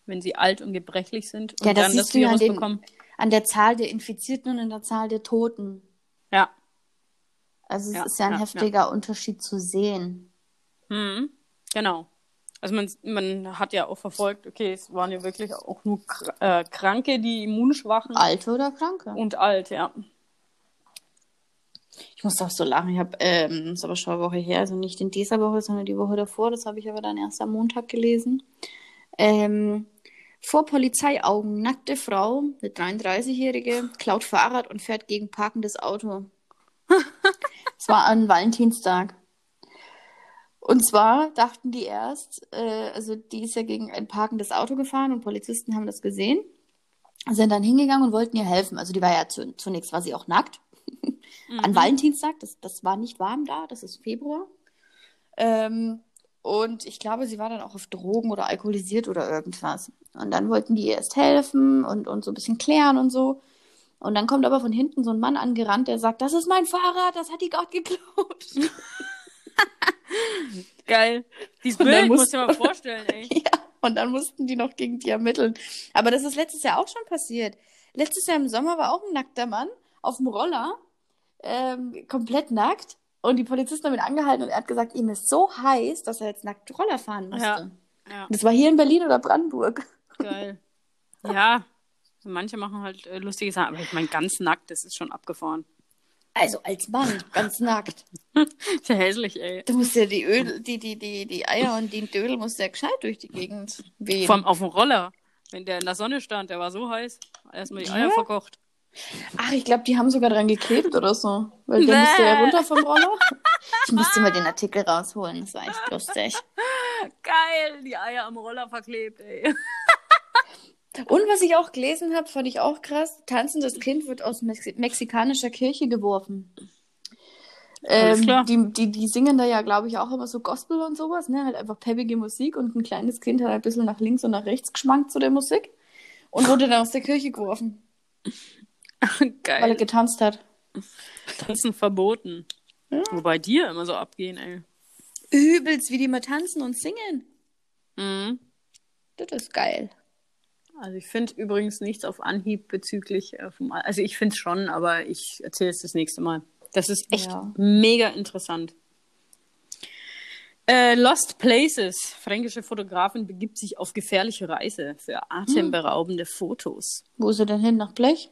wenn sie alt und gebrechlich sind und ja, das dann das ja an, Virus den, bekommen. an der Zahl der Infizierten und an der Zahl der Toten. Ja. Also es Ja, ist ja ein ja, heftiger Unterschied zu sehen. Mhm. Genau. Also man, man hat ja auch verfolgt, okay, es waren ja wirklich auch nur Kr äh, Kranke, die immunschwachen Alte oder Kranke. und alt, ja. Ich muss auch so lachen. Ich habe, ähm, ist aber schon eine Woche her, also nicht in dieser Woche, sondern die Woche davor. Das habe ich aber dann erst am Montag gelesen. Ähm, vor Polizeiaugen, nackte Frau, eine 33-Jährige, klaut Fahrrad und fährt gegen parkendes Auto. Es war an Valentinstag. Und zwar dachten die erst, äh, also die ist ja gegen ein parkendes Auto gefahren und Polizisten haben das gesehen, sind dann hingegangen und wollten ihr helfen. Also die war ja zu, zunächst war sie auch nackt. Mhm. An Valentinstag, das, das war nicht warm da, das ist Februar. Ähm, und ich glaube, sie war dann auch auf Drogen oder alkoholisiert oder irgendwas. Und dann wollten die ihr erst helfen und, und so ein bisschen klären und so. Und dann kommt aber von hinten so ein Mann angerannt, der sagt, das ist mein Fahrrad, das hat die gerade geklaut. Geil. Dieses Bild musst du dir mal vorstellen, ey. ja, und dann mussten die noch gegen die ermitteln. Aber das ist letztes Jahr auch schon passiert. Letztes Jahr im Sommer war auch ein nackter Mann auf dem Roller, ähm, komplett nackt. Und die Polizisten haben ihn angehalten und er hat gesagt, ihm ist so heiß, dass er jetzt nackt Roller fahren musste. Ja. ja. Das war hier in Berlin oder Brandenburg. Geil. Ja, manche machen halt äh, lustige Sachen, aber ich meine, ganz nackt, das ist schon abgefahren. Also als Mann, ganz nackt. Sehr hässlich, ey. Du musst ja die Öl, die, die, die, die Eier und die Dödel musst ja gescheit durch die Gegend wehen. Vor allem auf dem Roller. Wenn der in der Sonne stand, der war so heiß. Erstmal die Eier ja? verkocht. Ach, ich glaube, die haben sogar dran geklebt oder so. Weil der musste ja runter vom Roller. Ich musste mal den Artikel rausholen. Das war echt lustig. Geil, die Eier am Roller verklebt, ey. Und was ich auch gelesen habe, fand ich auch krass. Tanzendes Kind wird aus Mexi mexikanischer Kirche geworfen. Ähm, die, die, die singen da ja, glaube ich, auch immer so Gospel und sowas, ne? Halt einfach peppige Musik und ein kleines Kind hat ein bisschen nach links und nach rechts geschmankt zu der Musik und wurde dann aus der Kirche geworfen. Geil. Weil er getanzt hat. Tanzen verboten. Ja. Wobei die immer so abgehen, ey. Übelst, wie die mal tanzen und singen. Mhm. Das ist geil. Also ich finde übrigens nichts auf Anhieb bezüglich äh, vom, also ich finde es schon, aber ich erzähle es das nächste Mal. Das ist echt ja. mega interessant. Äh, Lost Places. Fränkische Fotografin begibt sich auf gefährliche Reise für atemberaubende hm. Fotos. Wo ist er denn hin? Nach Blech?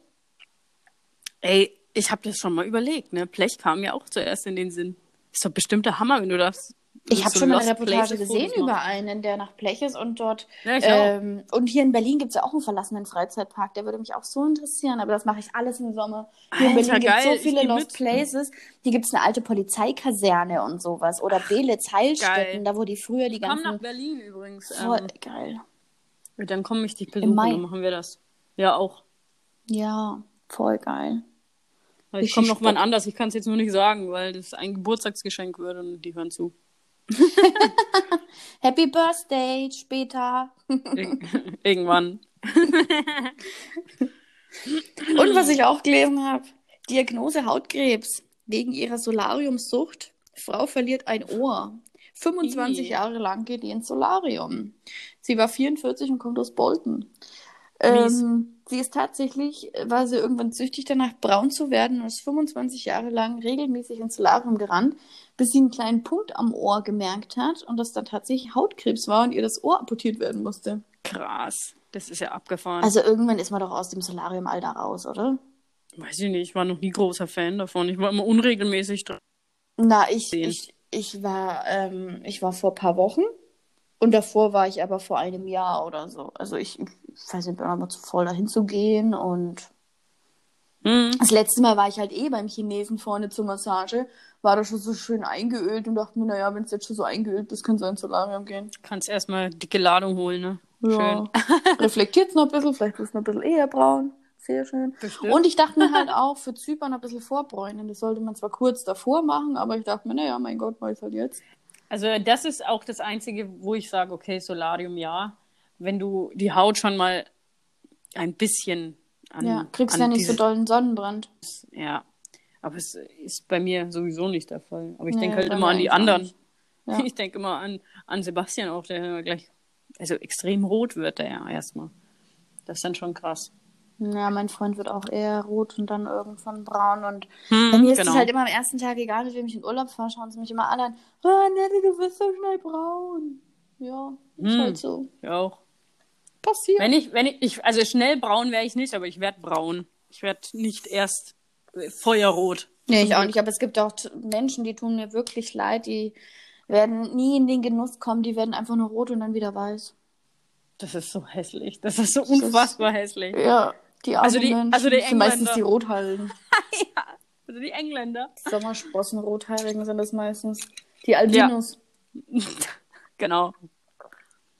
Ey, ich habe das schon mal überlegt, ne? Blech kam mir auch zuerst in den Sinn. Ist doch bestimmt der Hammer, wenn du das. Ich habe so schon mal eine Reportage gesehen über einen, der nach Blech ist und dort. Ja, ähm, und hier in Berlin gibt es ja auch einen verlassenen Freizeitpark, der würde mich auch so interessieren, aber das mache ich alles im Sommer. Hier Alter, in Berlin gibt es so viele Lost mit. Places. Hier gibt es eine alte Polizeikaserne und sowas. Oder Belitz Heilstätten, da wo die früher die ganzen. Komm nach Berlin übrigens. Voll ähm, geil. Dann komme ich dich besuchen, dann machen wir das. Ja, auch. Ja. Voll geil. Ich komme noch mal anders. Ich kann es jetzt nur nicht sagen, weil das ein Geburtstagsgeschenk wird und die hören zu. Happy Birthday später. Irgendwann. und was ich auch gelesen habe, Diagnose Hautkrebs wegen ihrer Solariumsucht. Frau verliert ein Ohr. 25 Jahre lang geht die ins Solarium. Sie war 44 und kommt aus Bolton. Ähm, sie ist tatsächlich, war sie irgendwann süchtig danach, braun zu werden und ist 25 Jahre lang regelmäßig ins Solarium gerannt, bis sie einen kleinen Punkt am Ohr gemerkt hat und das dann tatsächlich Hautkrebs war und ihr das Ohr amputiert werden musste. Krass, das ist ja abgefahren. Also irgendwann ist man doch aus dem Solarium all da raus, oder? Weiß ich nicht, ich war noch nie großer Fan davon. Ich war immer unregelmäßig dran. Na, ich, ich, ich war, ähm, ich war vor ein paar Wochen und davor war ich aber vor einem Jahr oder so. Also ich, ich weiß nicht, bin aber zu voll dahin zu gehen und mhm. das letzte Mal war ich halt eh beim Chinesen vorne zur Massage, war da schon so schön eingeölt und dachte mir, naja, wenn es jetzt schon so eingeölt ist, kannst du ins Solarium gehen. Kannst erstmal dicke Ladung holen, ne? Ja. Schön. Reflektiert es noch ein bisschen, vielleicht ist es noch ein bisschen eher braun. Sehr schön. Bestimmt. Und ich dachte mir halt auch, für Zypern ein bisschen vorbräunen. Das sollte man zwar kurz davor machen, aber ich dachte mir, naja, mein Gott, mach ich halt jetzt. Also das ist auch das Einzige, wo ich sage, okay, Solarium ja wenn du die Haut schon mal ein bisschen an. Ja, kriegst an ja nicht diese... so dollen Sonnenbrand. Ja, aber es ist bei mir sowieso nicht der Fall. Aber ich nee, denke halt immer an die anderen. Ja. Ich denke immer an, an Sebastian auch, der gleich, also extrem rot wird der ja erstmal. Das ist dann schon krass. Ja, mein Freund wird auch eher rot und dann irgendwann braun. Und hm, bei mir ist es genau. halt immer am ersten Tag, egal mit wem ich in Urlaub fahre, schauen sie mich immer alle an. Oh, Nette, du bist so schnell braun. Ja, ist hm, halt so. Ich auch passiert. Wenn ich, wenn ich, ich also schnell braun wäre ich nicht, aber ich werde braun. Ich werde nicht erst feuerrot. Nee, ich auch nicht, aber es gibt auch Menschen, die tun mir wirklich leid, die werden nie in den Genuss kommen, die werden einfach nur rot und dann wieder weiß. Das ist so hässlich. Das ist so unfassbar ist, hässlich. Ja, die also die, Menschen, also die sind meistens die Rothalden. ja. Also die Engländer. Sommersprossen, Rothaarigen sind das meistens. Die Albinos. Ja. genau.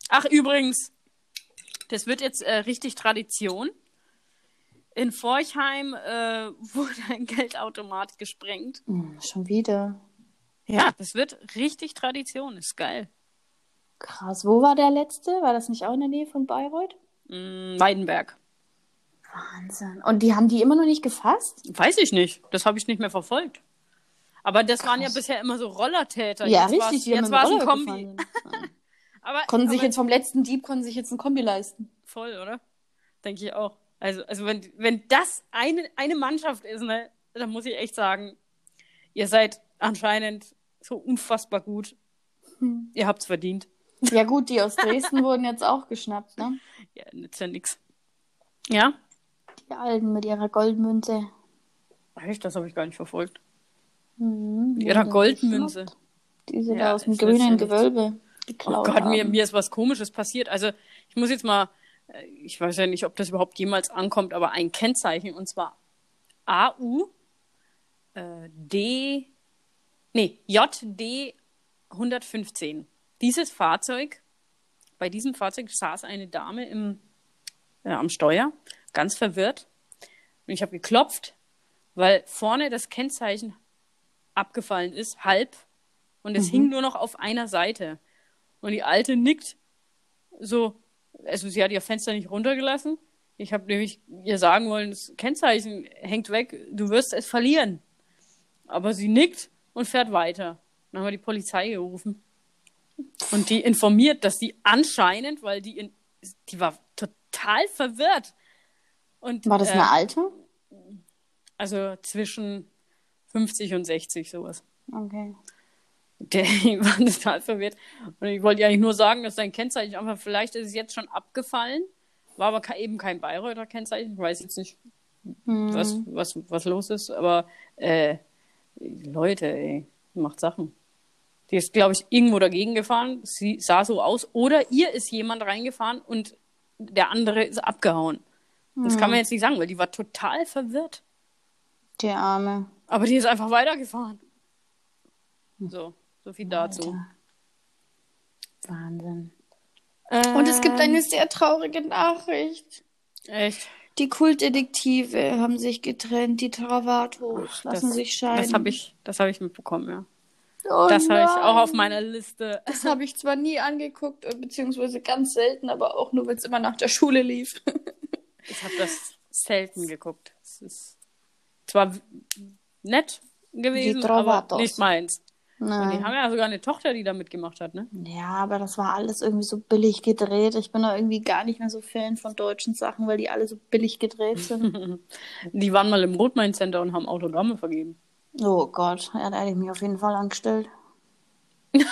Ach, übrigens, das wird jetzt äh, richtig Tradition. In Forchheim äh, wurde ein Geldautomat gesprengt. Hm, schon wieder. Ja, das wird richtig Tradition. Ist geil. Krass. Wo war der letzte? War das nicht auch in der Nähe von Bayreuth? Mm, Weidenberg. Wahnsinn. Und die haben die immer noch nicht gefasst? Weiß ich nicht. Das habe ich nicht mehr verfolgt. Aber das waren ja bisher immer so Rollertäter. Ja, jetzt richtig. Die Jetzt war es ein Kombi. Aber, Konnten sich aber jetzt vom letzten Dieb konnten sich jetzt ein Kombi leisten. voll, oder? Denke ich auch. Also, also wenn, wenn das eine, eine Mannschaft ist, ne, dann muss ich echt sagen, ihr seid anscheinend so unfassbar gut. Hm. Ihr habt's verdient. Ja gut, die aus Dresden wurden jetzt auch geschnappt, ne? Ja, nützt ja nix. Ja? Die Alten mit ihrer Goldmünze. Echt, das habe ich gar nicht verfolgt. Mhm, Mit ihrer Goldmünze. geschnappt. Die sind Ja, da aus dem grünen. Gewölbe Oh. Gott, mir, haben. mir ist was Komisches passiert. Also, ich muss jetzt mal, äh, ich weiß ja nicht, ob das überhaupt jemals ankommt, aber ein Kennzeichen und zwar AU äh, D, nee, JD 115. Dieses Fahrzeug, bei diesem Fahrzeug saß eine Dame im, äh, am Steuer, ganz verwirrt. Und ich habe geklopft, weil vorne das Kennzeichen abgefallen ist, halb, und es hing nur noch auf einer Seite. Und die Alte nickt so, also sie hat ihr Fenster nicht runtergelassen. Ich habe nämlich ihr sagen wollen, das Kennzeichen hängt weg, du wirst es verlieren. Aber sie nickt und fährt weiter. Dann haben wir die Polizei gerufen. Und die informiert, dass sie anscheinend, weil die in, die war total verwirrt. Und, War das äh, eine alte? Also zwischen 50 und 60 sowas. Okay. Der war total verwirrt. Und ich wollte eigentlich nur sagen, dass sein Kennzeichen einfach, vielleicht ist es jetzt schon abgefallen. War aber eben kein Bayreuther Kennzeichen. Ich weiß jetzt nicht, Hm. was, was, was los ist. Aber äh, Leute, ey, macht Sachen. Die ist, glaube ich, irgendwo dagegen gefahren. Sie sah so aus. Oder ihr ist jemand reingefahren und der andere ist abgehauen. Das kann man jetzt nicht sagen, weil die war total verwirrt. Die Arme. Aber die ist einfach weitergefahren. So, so viel dazu. Alter. Wahnsinn. Ähm, Und es gibt eine sehr traurige Nachricht. Echt? Die Kultdetektive haben sich getrennt, die Travatos lassen sich scheiden. Das habe ich, das hab ich mitbekommen, ja. Oh das habe ich nein. auch auf meiner Liste. Das habe ich zwar nie angeguckt, beziehungsweise ganz selten, aber auch nur, weil es immer nach der Schule lief. Ich habe das selten geguckt. Es ist zwar nett gewesen, aber nicht meins. Und die Nein. haben ja sogar eine Tochter, die da mitgemacht hat, ne? Ja, aber das war alles irgendwie so billig gedreht. Ich bin da irgendwie gar nicht mehr so Fan von deutschen Sachen, weil die alle so billig gedreht sind. Die waren mal im Rotmain Center und haben Autogramme vergeben. Oh Gott, ja, da hätte ich mich auf jeden Fall angestellt.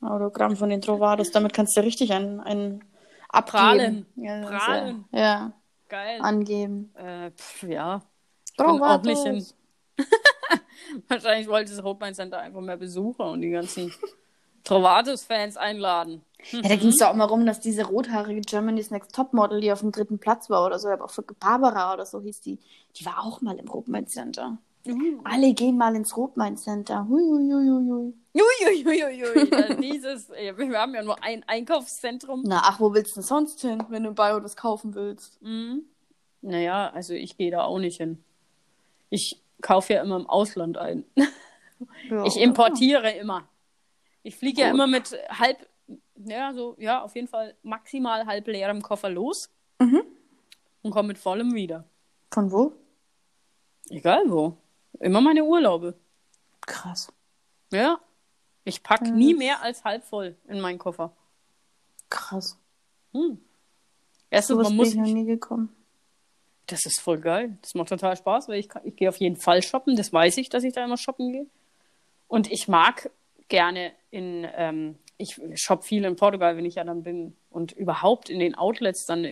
Autogramm von den Trovados, damit kannst du richtig ein, ein abgeben. Prahlen. Ja, Prahlen. Ja, ja, Geil. angeben. Äh, pf, ja. Trovados. nicht hin. Wahrscheinlich wollte das Rotmain Center einfach mehr Besucher und die ganzen Trovatos-Fans einladen. Ja, da ging es doch auch mal rum, dass diese rothaarige Germany's Next Topmodel, die auf dem dritten Platz war oder so, aber auch für Barbara oder so hieß die, die war auch mal im Rotmain Center. Alle gehen mal ins Rotmain Center. Hui, hui, hui, hui, hui. Uiuiuiui, also dieses, wir haben ja nur ein Einkaufszentrum. Na, ach, wo willst du denn sonst hin, wenn du Bio das kaufen willst? Mhm. Naja, also ich gehe da auch nicht hin. Ich kaufe ja immer im Ausland ein. Ja, Ich importiere immer. Ich fliege ja immer mit halb, ja, so, ja, auf jeden Fall maximal halb leerem Koffer los Mhm. und komme mit vollem wieder. Von wo? Egal wo. Immer meine Urlaube. Krass. Ja. Ich packe nie mehr als halb voll in meinen Koffer. Krass. Hm. Erstens, So man muss ich noch nie gekommen. Das ist voll geil. Das macht total Spaß, weil ich, ich gehe auf jeden Fall shoppen. Das weiß ich, dass ich da immer shoppen gehe. Und ich mag gerne in, ähm, ich shop viel in Portugal, wenn ich ja dann bin. Und überhaupt in den Outlets dann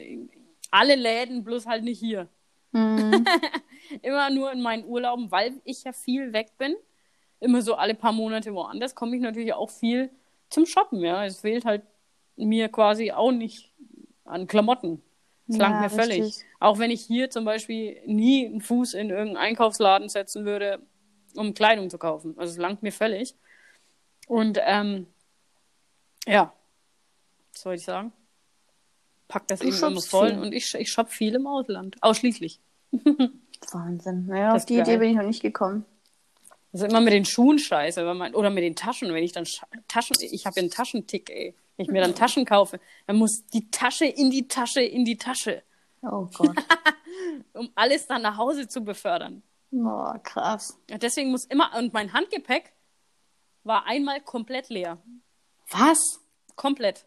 alle Läden, bloß halt nicht hier. Mhm. Immer nur in meinen Urlauben, weil ich ja viel weg bin. Immer so alle paar Monate woanders, komme ich natürlich auch viel zum Shoppen, ja. Es fehlt halt mir quasi auch nicht an Klamotten. Das Ja, langt mir völlig. richtig. Auch wenn ich hier zum Beispiel nie einen Fuß in irgendeinen Einkaufsladen setzen würde, um Kleidung zu kaufen. Also es langt mir völlig. Und ähm, ja, was soll ich sagen? Pack das eben immer voll viel. und ich, ich shopp viel im Ausland. Ausschließlich. Wahnsinn. Naja, Das auf die ist Idee geil. bin ich noch nicht gekommen. Also immer mit den Schuhen scheiße, man, oder mit den Taschen, wenn ich dann Taschen, ich habe ja einen Taschentick, ey. Wenn ich mir dann Taschen kaufe, dann muss die Tasche in die Tasche in die Tasche, Oh Gott. um alles dann nach Hause zu befördern. Boah, krass. Ja, deswegen muss immer, und mein Handgepäck war einmal komplett leer. Was? Komplett.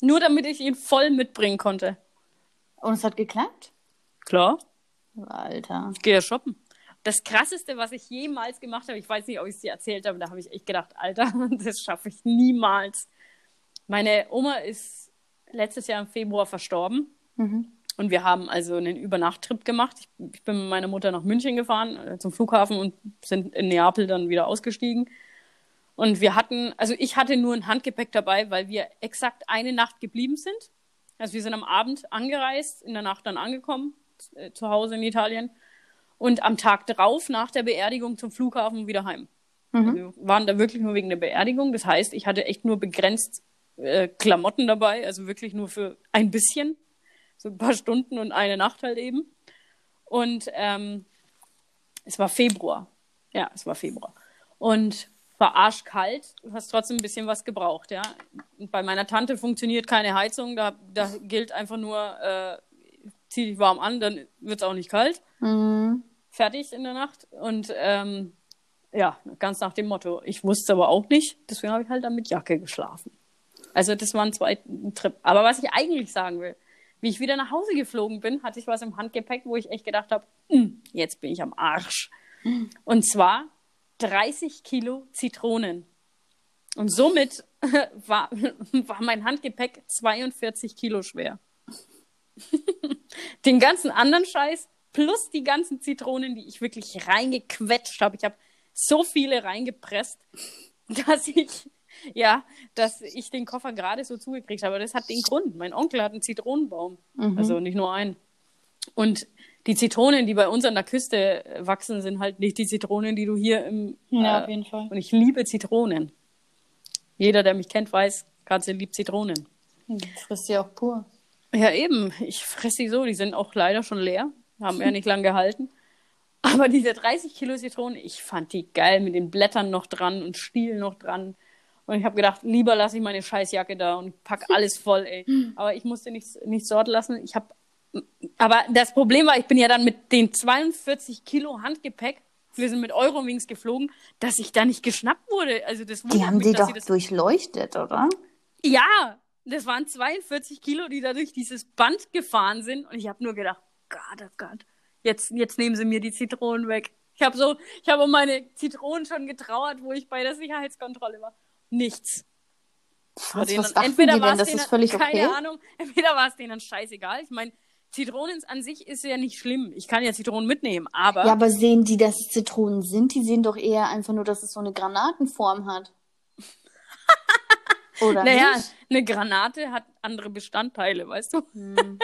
Nur damit ich ihn voll mitbringen konnte. Und es hat geklappt? Klar, Alter. ich gehe ja shoppen. Das krasseste, was ich jemals gemacht habe, ich weiß nicht, ob ich es dir erzählt habe, da habe ich echt gedacht, Alter, das schaffe ich niemals. Meine Oma ist letztes Jahr im Februar verstorben. Mhm. Und wir haben also einen Übernachttrip gemacht. Ich, ich bin mit meiner Mutter nach München gefahren, äh, zum Flughafen und sind in Neapel dann wieder ausgestiegen. Und wir hatten, also ich hatte nur ein Handgepäck dabei, weil wir exakt eine Nacht geblieben sind. Also wir sind am Abend angereist, in der Nacht dann angekommen, äh, zu Hause in Italien. Und am Tag drauf, nach der Beerdigung, zum Flughafen wieder heim. Also wir waren da wirklich nur wegen der Beerdigung. Das heißt, ich hatte echt nur begrenzt äh, Klamotten dabei, also wirklich nur für ein bisschen so ein paar Stunden und eine Nacht halt eben. Und ähm, es war Februar. Ja, es war Februar. Und war arschkalt, du hast trotzdem ein bisschen was gebraucht, ja. Und bei meiner Tante funktioniert keine Heizung, da, da gilt einfach nur, äh, zieh dich warm an, dann wird es auch nicht kalt. Mhm. Fertig in der Nacht. Und ähm, ja, ganz nach dem Motto. Ich wusste aber auch nicht, deswegen habe ich halt dann mit Jacke geschlafen. Also das war ein zweiter Trip. Aber was ich eigentlich sagen will, wie ich wieder nach Hause geflogen bin, hatte ich was im Handgepäck, wo ich echt gedacht habe, "Mm, jetzt bin ich am Arsch. Und zwar 30 Kilo Zitronen. Und somit war, war mein Handgepäck 42 Kilo schwer. Den ganzen anderen Scheiß plus die ganzen Zitronen, die ich wirklich reingequetscht habe. Ich habe so viele reingepresst, dass ich, ja, dass ich den Koffer gerade so zugekriegt habe. Das hat den Grund. Mein Onkel hat einen Zitronenbaum. Also nicht nur einen. Und die Zitronen, die bei uns an der Küste wachsen, sind halt nicht die Zitronen, die du hier im. Ja, äh, auf jeden Fall. Und ich liebe Zitronen. Jeder, der mich kennt, weiß, Katze liebt Zitronen. Du frisst sie auch pur. Ja, eben. Ich fresse die so. Die sind auch leider schon leer. Haben ja nicht lang gehalten. Aber diese 30 Kilo Zitronen, ich fand die geil mit den Blättern noch dran und Stiel noch dran. Und ich habe gedacht, lieber lasse ich meine Scheißjacke da und pack alles voll, ey. Aber ich musste nichts, nichts dort lassen. Ich habe, aber das Problem war, ich bin ja dann mit den 42 Kilo Handgepäck, wir sind mit Eurowings geflogen, dass ich da nicht geschnappt wurde. Also das Die haben mich, die doch das durchleuchtet, oder? ja, das waren 42 Kilo, die da durch dieses Band gefahren sind. Und ich habe nur gedacht, Gott, oh Gott, jetzt, jetzt nehmen sie mir die Zitronen weg. Ich habe so, ich habe um meine Zitronen schon getrauert, wo ich bei der Sicherheitskontrolle war. Nichts. Was, Denen- was entweder war es denen, ist völlig keine okay? Ahnung, entweder war es denen scheißegal. Ich meine, Zitronen an sich ist ja nicht schlimm. Ich kann ja Zitronen mitnehmen, aber Ja, aber sehen die, dass es Zitronen sind? Die sehen doch eher einfach nur, dass es so eine Granatenform hat. Oder naja, nicht? eine Granate hat andere Bestandteile, weißt du?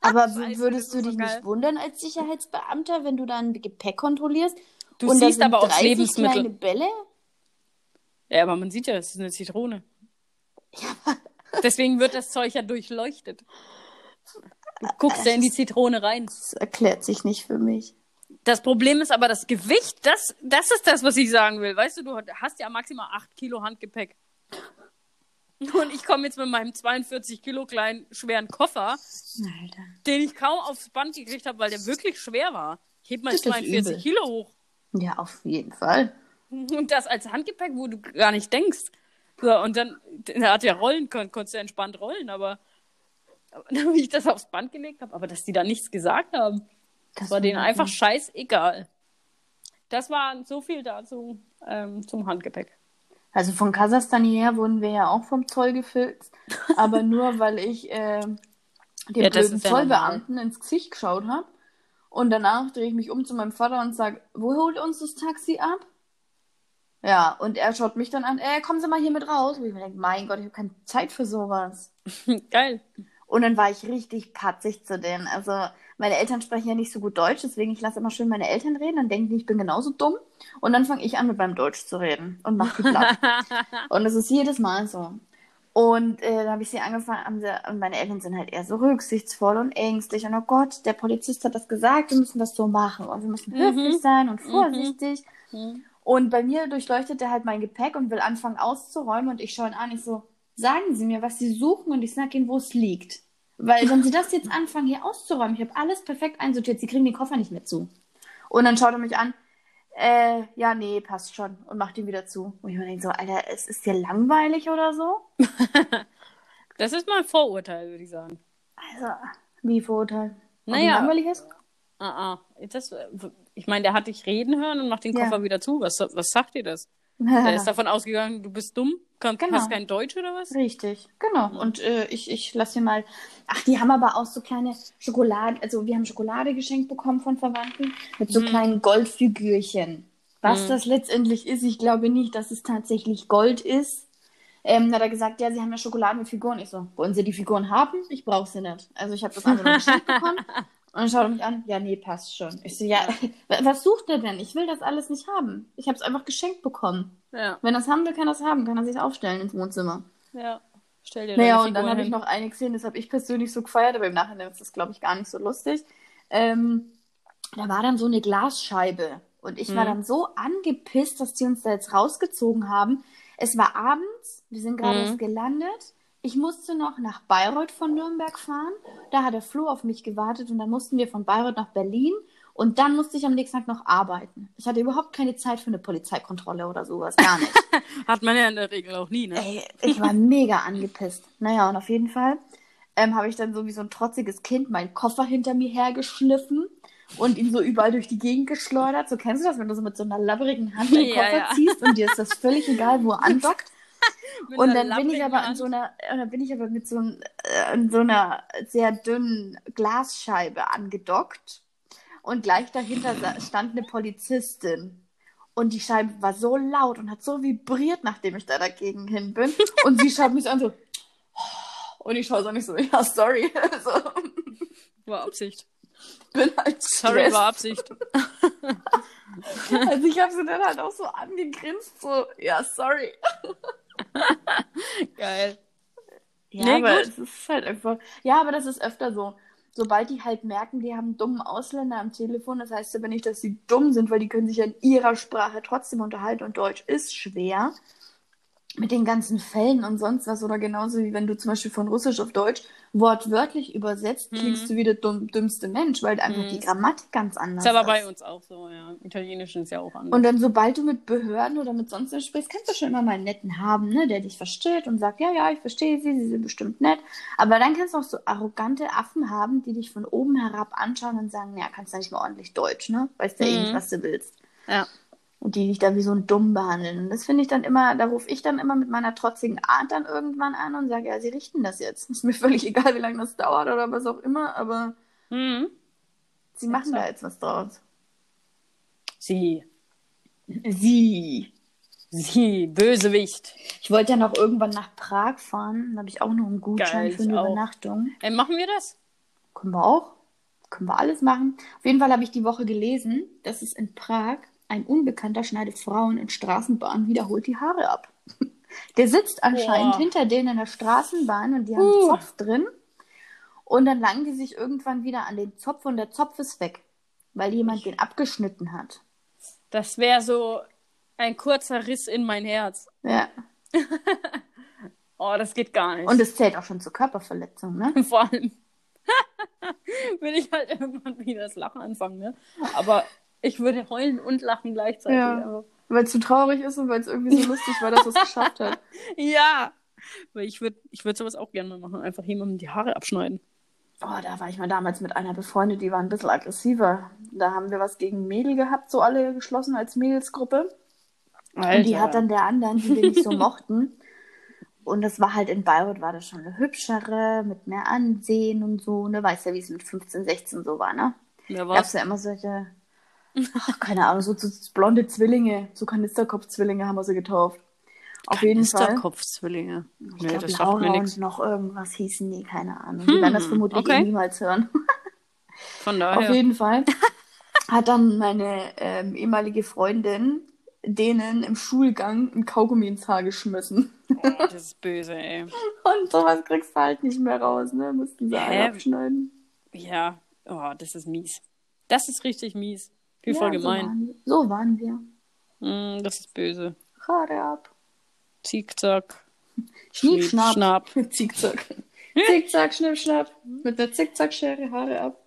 Aber Scheiße, würdest du so dich geil. nicht wundern als Sicherheitsbeamter, wenn du dein Gepäck kontrollierst? Du siehst aber auch 30 Lebensmittel. kleine Bälle? Ja, aber man sieht ja, es ist eine Zitrone. Deswegen wird das Zeug ja durchleuchtet. Du guckst ja in die Zitrone rein. Das erklärt sich nicht für mich. Das Problem ist aber das Gewicht. Das, das ist das, was ich sagen will. Weißt du, du hast ja maximal 8 Kilo Handgepäck. Und ich komme jetzt mit meinem 42 Kilo kleinen, schweren Koffer, Alter. den ich kaum aufs Band gekriegt habe, weil der wirklich schwer war. Ich heb mal Das ist 42 übel. Kilo hoch. Ja, auf jeden Fall. Und das als Handgepäck, wo du gar nicht denkst. So, und dann, er hat ja Rollen, kon konntest du entspannt rollen, aber, aber wie ich das aufs Band gelegt habe, aber dass die da nichts gesagt haben, das war denen einfach scheißegal. Das war so viel dazu ähm, zum Handgepäck. Also von Kasachstan hierher wurden wir ja auch vom Zoll gefilzt. Aber nur, weil ich äh, dem Ja, blöden ja Zollbeamten ins Gesicht geschaut habe. Und danach drehe ich mich um zu meinem Vater und sage, wo holt uns das Taxi ab? Ja, und er schaut mich dann an, ey, kommen Sie mal hier mit raus. Und ich mir denke, mein Gott, ich habe keine Zeit für sowas. Geil. Und dann war ich richtig patzig zu denen. Also meine Eltern sprechen ja nicht so gut Deutsch, deswegen ich lasse immer schön meine Eltern reden, dann denken die, ich bin genauso dumm. Und dann fange ich an, mit meinem Deutsch zu reden und mache die platt. und das ist jedes Mal so. Und äh, dann habe ich sie angefangen, sie, und meine Eltern sind halt eher so rücksichtsvoll und ängstlich. Und oh Gott, der Polizist hat das gesagt, wir müssen das so machen. Und wir müssen höflich sein und vorsichtig. Mhm. Und bei mir durchleuchtet er halt mein Gepäck und will anfangen auszuräumen. Und ich schaue ihn an, ich so, sagen Sie mir, was Sie suchen und ich sage Ihnen, wo es liegt. Weil wenn Sie das jetzt anfangen, hier auszuräumen, ich habe alles perfekt einsortiert, Sie kriegen den Koffer nicht mehr zu. Und dann schaut er mich an, äh, ja, nee, passt schon. Und macht ihn wieder zu. Und ich mir denke so, Alter, es ist dir langweilig oder so? Das ist mal ein Vorurteil, würde ich sagen. Also, wie Vorurteil? Ob Naja. langweilig ist? Ah, ah. Das, ich meine, der hat dich reden hören und macht den Ja. Koffer wieder zu. Was, was sagt dir das? Der ist davon ausgegangen, du bist dumm, kann, Genau. hast kein Deutsch oder was? Richtig, genau. Und äh, ich, ich lasse mir mal. Ach, die haben aber auch so kleine Schokolade, also wir haben Schokolade geschenkt bekommen von Verwandten mit so kleinen Goldfigürchen. Was das letztendlich ist, ich glaube nicht, dass es tatsächlich Gold ist. Ähm, dann hat er gesagt, ja, sie haben ja Schokolade mit Figuren. Ich so, wollen sie die Figuren haben? Ich brauche sie nicht. Also ich habe das einfach nur geschenkt bekommen. Und dann schaut er mich an, ja, nee, passt schon. Ich so, ja, was sucht er denn? Ich will das alles nicht haben. Ich habe es einfach geschenkt bekommen. Ja, Wenn er es haben will, kann er es haben. Kann er sich aufstellen ins Wohnzimmer. ja. Stell dir Naja, deine und dann habe ich noch eine gesehen, das habe ich persönlich so gefeiert, aber im Nachhinein ist das, glaube ich, gar nicht so lustig. Ähm, da war dann so eine Glasscheibe und ich war Mhm. dann so angepisst, dass die uns da jetzt rausgezogen haben. Es war abends, wir sind gerade Mhm. erst gelandet. Ich musste noch nach Bayreuth von Nürnberg fahren. Da hat der Flo auf mich gewartet und dann mussten wir von Bayreuth nach Berlin. Und dann musste ich am nächsten Tag noch arbeiten. Ich hatte überhaupt keine Zeit für eine Polizeikontrolle oder sowas, gar nicht. Hat man ja in der Regel auch nie, ne? Ey, ich war mega angepisst. Naja, und auf jeden Fall ähm, habe ich dann so wie so ein trotziges Kind meinen Koffer hinter mir hergeschliffen und ihn so überall durch die Gegend geschleudert. So kennst du das, wenn du so mit so einer labberigen Hand deinen Ja, Koffer ja. ziehst und dir ist das völlig egal, wo er andockt. Und dann bin ich aber an so einer, dann bin ich aber mit so, ein, äh, so einer sehr dünnen Glasscheibe angedockt. Und gleich dahinter stand eine Polizistin. Und die Scheibe war so laut und hat so vibriert, nachdem ich da dagegen hin bin. Und sie schaut mich an so. Und ich schaue so nicht so, ja, sorry. So, War Absicht. bin halt Sorry, stressed. war Absicht. Also ich habe sie dann halt auch so angegrinst, so, ja, sorry. Geil. Ja, Nee, aber gut. es ist halt einfach. Ja, aber das ist öfter so. Sobald die halt merken, die haben dummen Ausländer am Telefon, das heißt aber nicht, dass sie dumm sind, weil die können sich ja in ihrer Sprache trotzdem unterhalten und Deutsch ist schwer. Mit den ganzen Fällen und sonst was oder genauso wie wenn du zum Beispiel von Russisch auf Deutsch wortwörtlich übersetzt, klingst du wie der dumm, dümmste Mensch, weil einfach die Grammatik ganz anders Ist aber ist. bei uns auch so, ja. Italienisch ist ja auch anders. Und dann, sobald du mit Behörden oder mit sonst was sprichst, kannst du schon immer mal einen netten haben, ne, der dich versteht und sagt, ja, ja, ich verstehe sie, sie sind bestimmt nett. Aber dann kannst du auch so arrogante Affen haben, die dich von oben herab anschauen und sagen, ja, kannst du nicht mal ordentlich Deutsch, ne? Weißt ja eh nicht, Mhm. was du willst. ja. Und die dich da wie so ein Dumm behandeln. Und das finde ich dann immer, da rufe ich dann immer mit meiner trotzigen Art dann irgendwann an und sage, ja, sie richten das jetzt. Ist mir völlig egal, wie lange das dauert oder was auch immer, aber Mhm. sie machen da Exakt. jetzt was draus. Sie. Sie. Sie, Bösewicht. Ich wollte ja noch irgendwann nach Prag fahren. Da habe ich auch noch einen Gutschein Geil, für eine auch. Übernachtung. Äh, machen wir das? Können wir auch. Können wir alles machen. Auf jeden Fall habe ich die Woche gelesen, dass es in Prag ein Unbekannter schneidet Frauen in Straßenbahn wiederholt die Haare ab. Der sitzt anscheinend Boah. hinter denen in der Straßenbahn und die haben Uh. Zopf drin. Und dann langen die sich irgendwann wieder an den Zopf und der Zopf ist weg, weil jemand den abgeschnitten hat. Das wäre so ein kurzer Riss in mein Herz. Ja. Oh, das geht gar nicht. Und es zählt auch schon zur Körperverletzung, ne? vor allem will ich halt irgendwann wieder das Lachen anfangen, ne? Aber ich würde heulen und lachen gleichzeitig. Ja. Weil es zu traurig ist und weil es irgendwie so lustig war, dass es geschafft hat. ja. Weil ich würde ich würd sowas auch gerne mal machen. Einfach jemandem die Haare abschneiden. Oh, da war ich mal damals mit einer befreundet, die war ein bisschen aggressiver. Da haben wir was gegen Mädel gehabt, so alle geschlossen als Mädelsgruppe. Und die hat dann der anderen, die wir nicht so mochten. Und das war halt in Bayreuth, war das schon eine hübschere, mit mehr Ansehen und so. Ne, weißt ja, wie es mit 15, 16 so war, ne? Wer Gab es ja immer solche. Ach, keine Ahnung, so, so blonde Zwillinge, so Kanisterkopfzwillinge haben wir sie getauft. Auf jeden Fall. Kanisterkopfzwillinge. Ich Nee, glaube, das sagt mir Laura nichts. und noch irgendwas hießen die, keine Ahnung. Die werden das Hm, vermutlich okay. eh niemals hören. Von Auf daher. jeden Fall hat dann meine ähm, ehemalige Freundin denen im Schulgang ein Kaugummi ins Haar geschmissen. Oh, das ist böse, ey. Und sowas kriegst du halt nicht mehr raus, ne? Mussten sie alle abschneiden. Ja, oh, das ist mies. Das ist richtig mies. Wie voll Ja, gemein. So waren wir. So waren wir. Mm, das ist böse. Haare ab. Zickzack. Schniep, schnapp. schnapp. Zickzack. Zickzack, schnipp, schnapp. Mit der Zickzackschere Haare ab.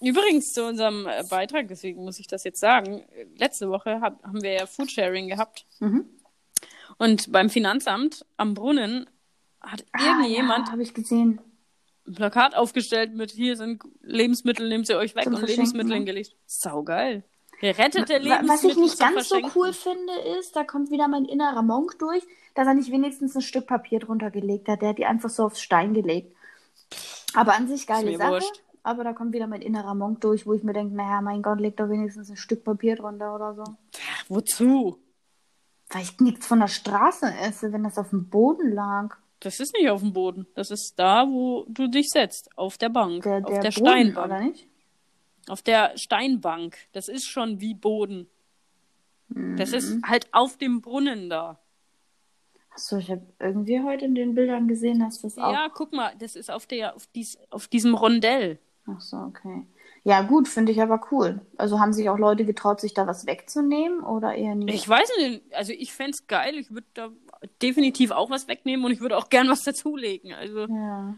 Übrigens zu unserem äh, Beitrag, deswegen muss ich das jetzt sagen. Letzte Woche hab, haben wir ja Foodsharing gehabt. Mhm. Und beim Finanzamt am Brunnen hat irgendjemand Ah, ja, habe ich gesehen. ein Plakat aufgestellt mit hier sind Lebensmittel, nehmt sie euch weg Zum und Lebensmittel ne? hingelegt. Saugeil. Gerettete Lebensmittel. Was ich nicht ganz so cool finde, ist, da kommt wieder mein innerer Monk durch, dass er nicht wenigstens ein Stück Papier drunter gelegt hat. Der hat die einfach so aufs Stein gelegt. Aber an sich geile Sache. wurscht. Aber da kommt wieder mein innerer Monk durch, wo ich mir denke, naja, mein Gott, leg doch wenigstens ein Stück Papier drunter oder so. Ach, wozu? Weil ich nichts von der Straße esse, wenn das auf dem Boden lag. Das ist nicht auf dem Boden. Das ist da, wo du dich setzt. Auf der Bank. Der, auf der der Boden, Steinbank. oder nicht? Auf der Steinbank. Das ist schon wie Boden. Das ist Mhm. halt auf dem Brunnen da. Achso, ich habe irgendwie heute in den Bildern gesehen, dass das auch. Ja, guck mal, das ist auf, der, auf, dies, auf diesem Rondell. Ach so, okay. Ja, gut, finde ich aber cool. Also haben sich auch Leute getraut, sich da was wegzunehmen oder eher nicht? Ich weiß nicht, also ich fände es geil. Ich würde da definitiv auch was wegnehmen und ich würde auch gern was dazulegen. Also Ja.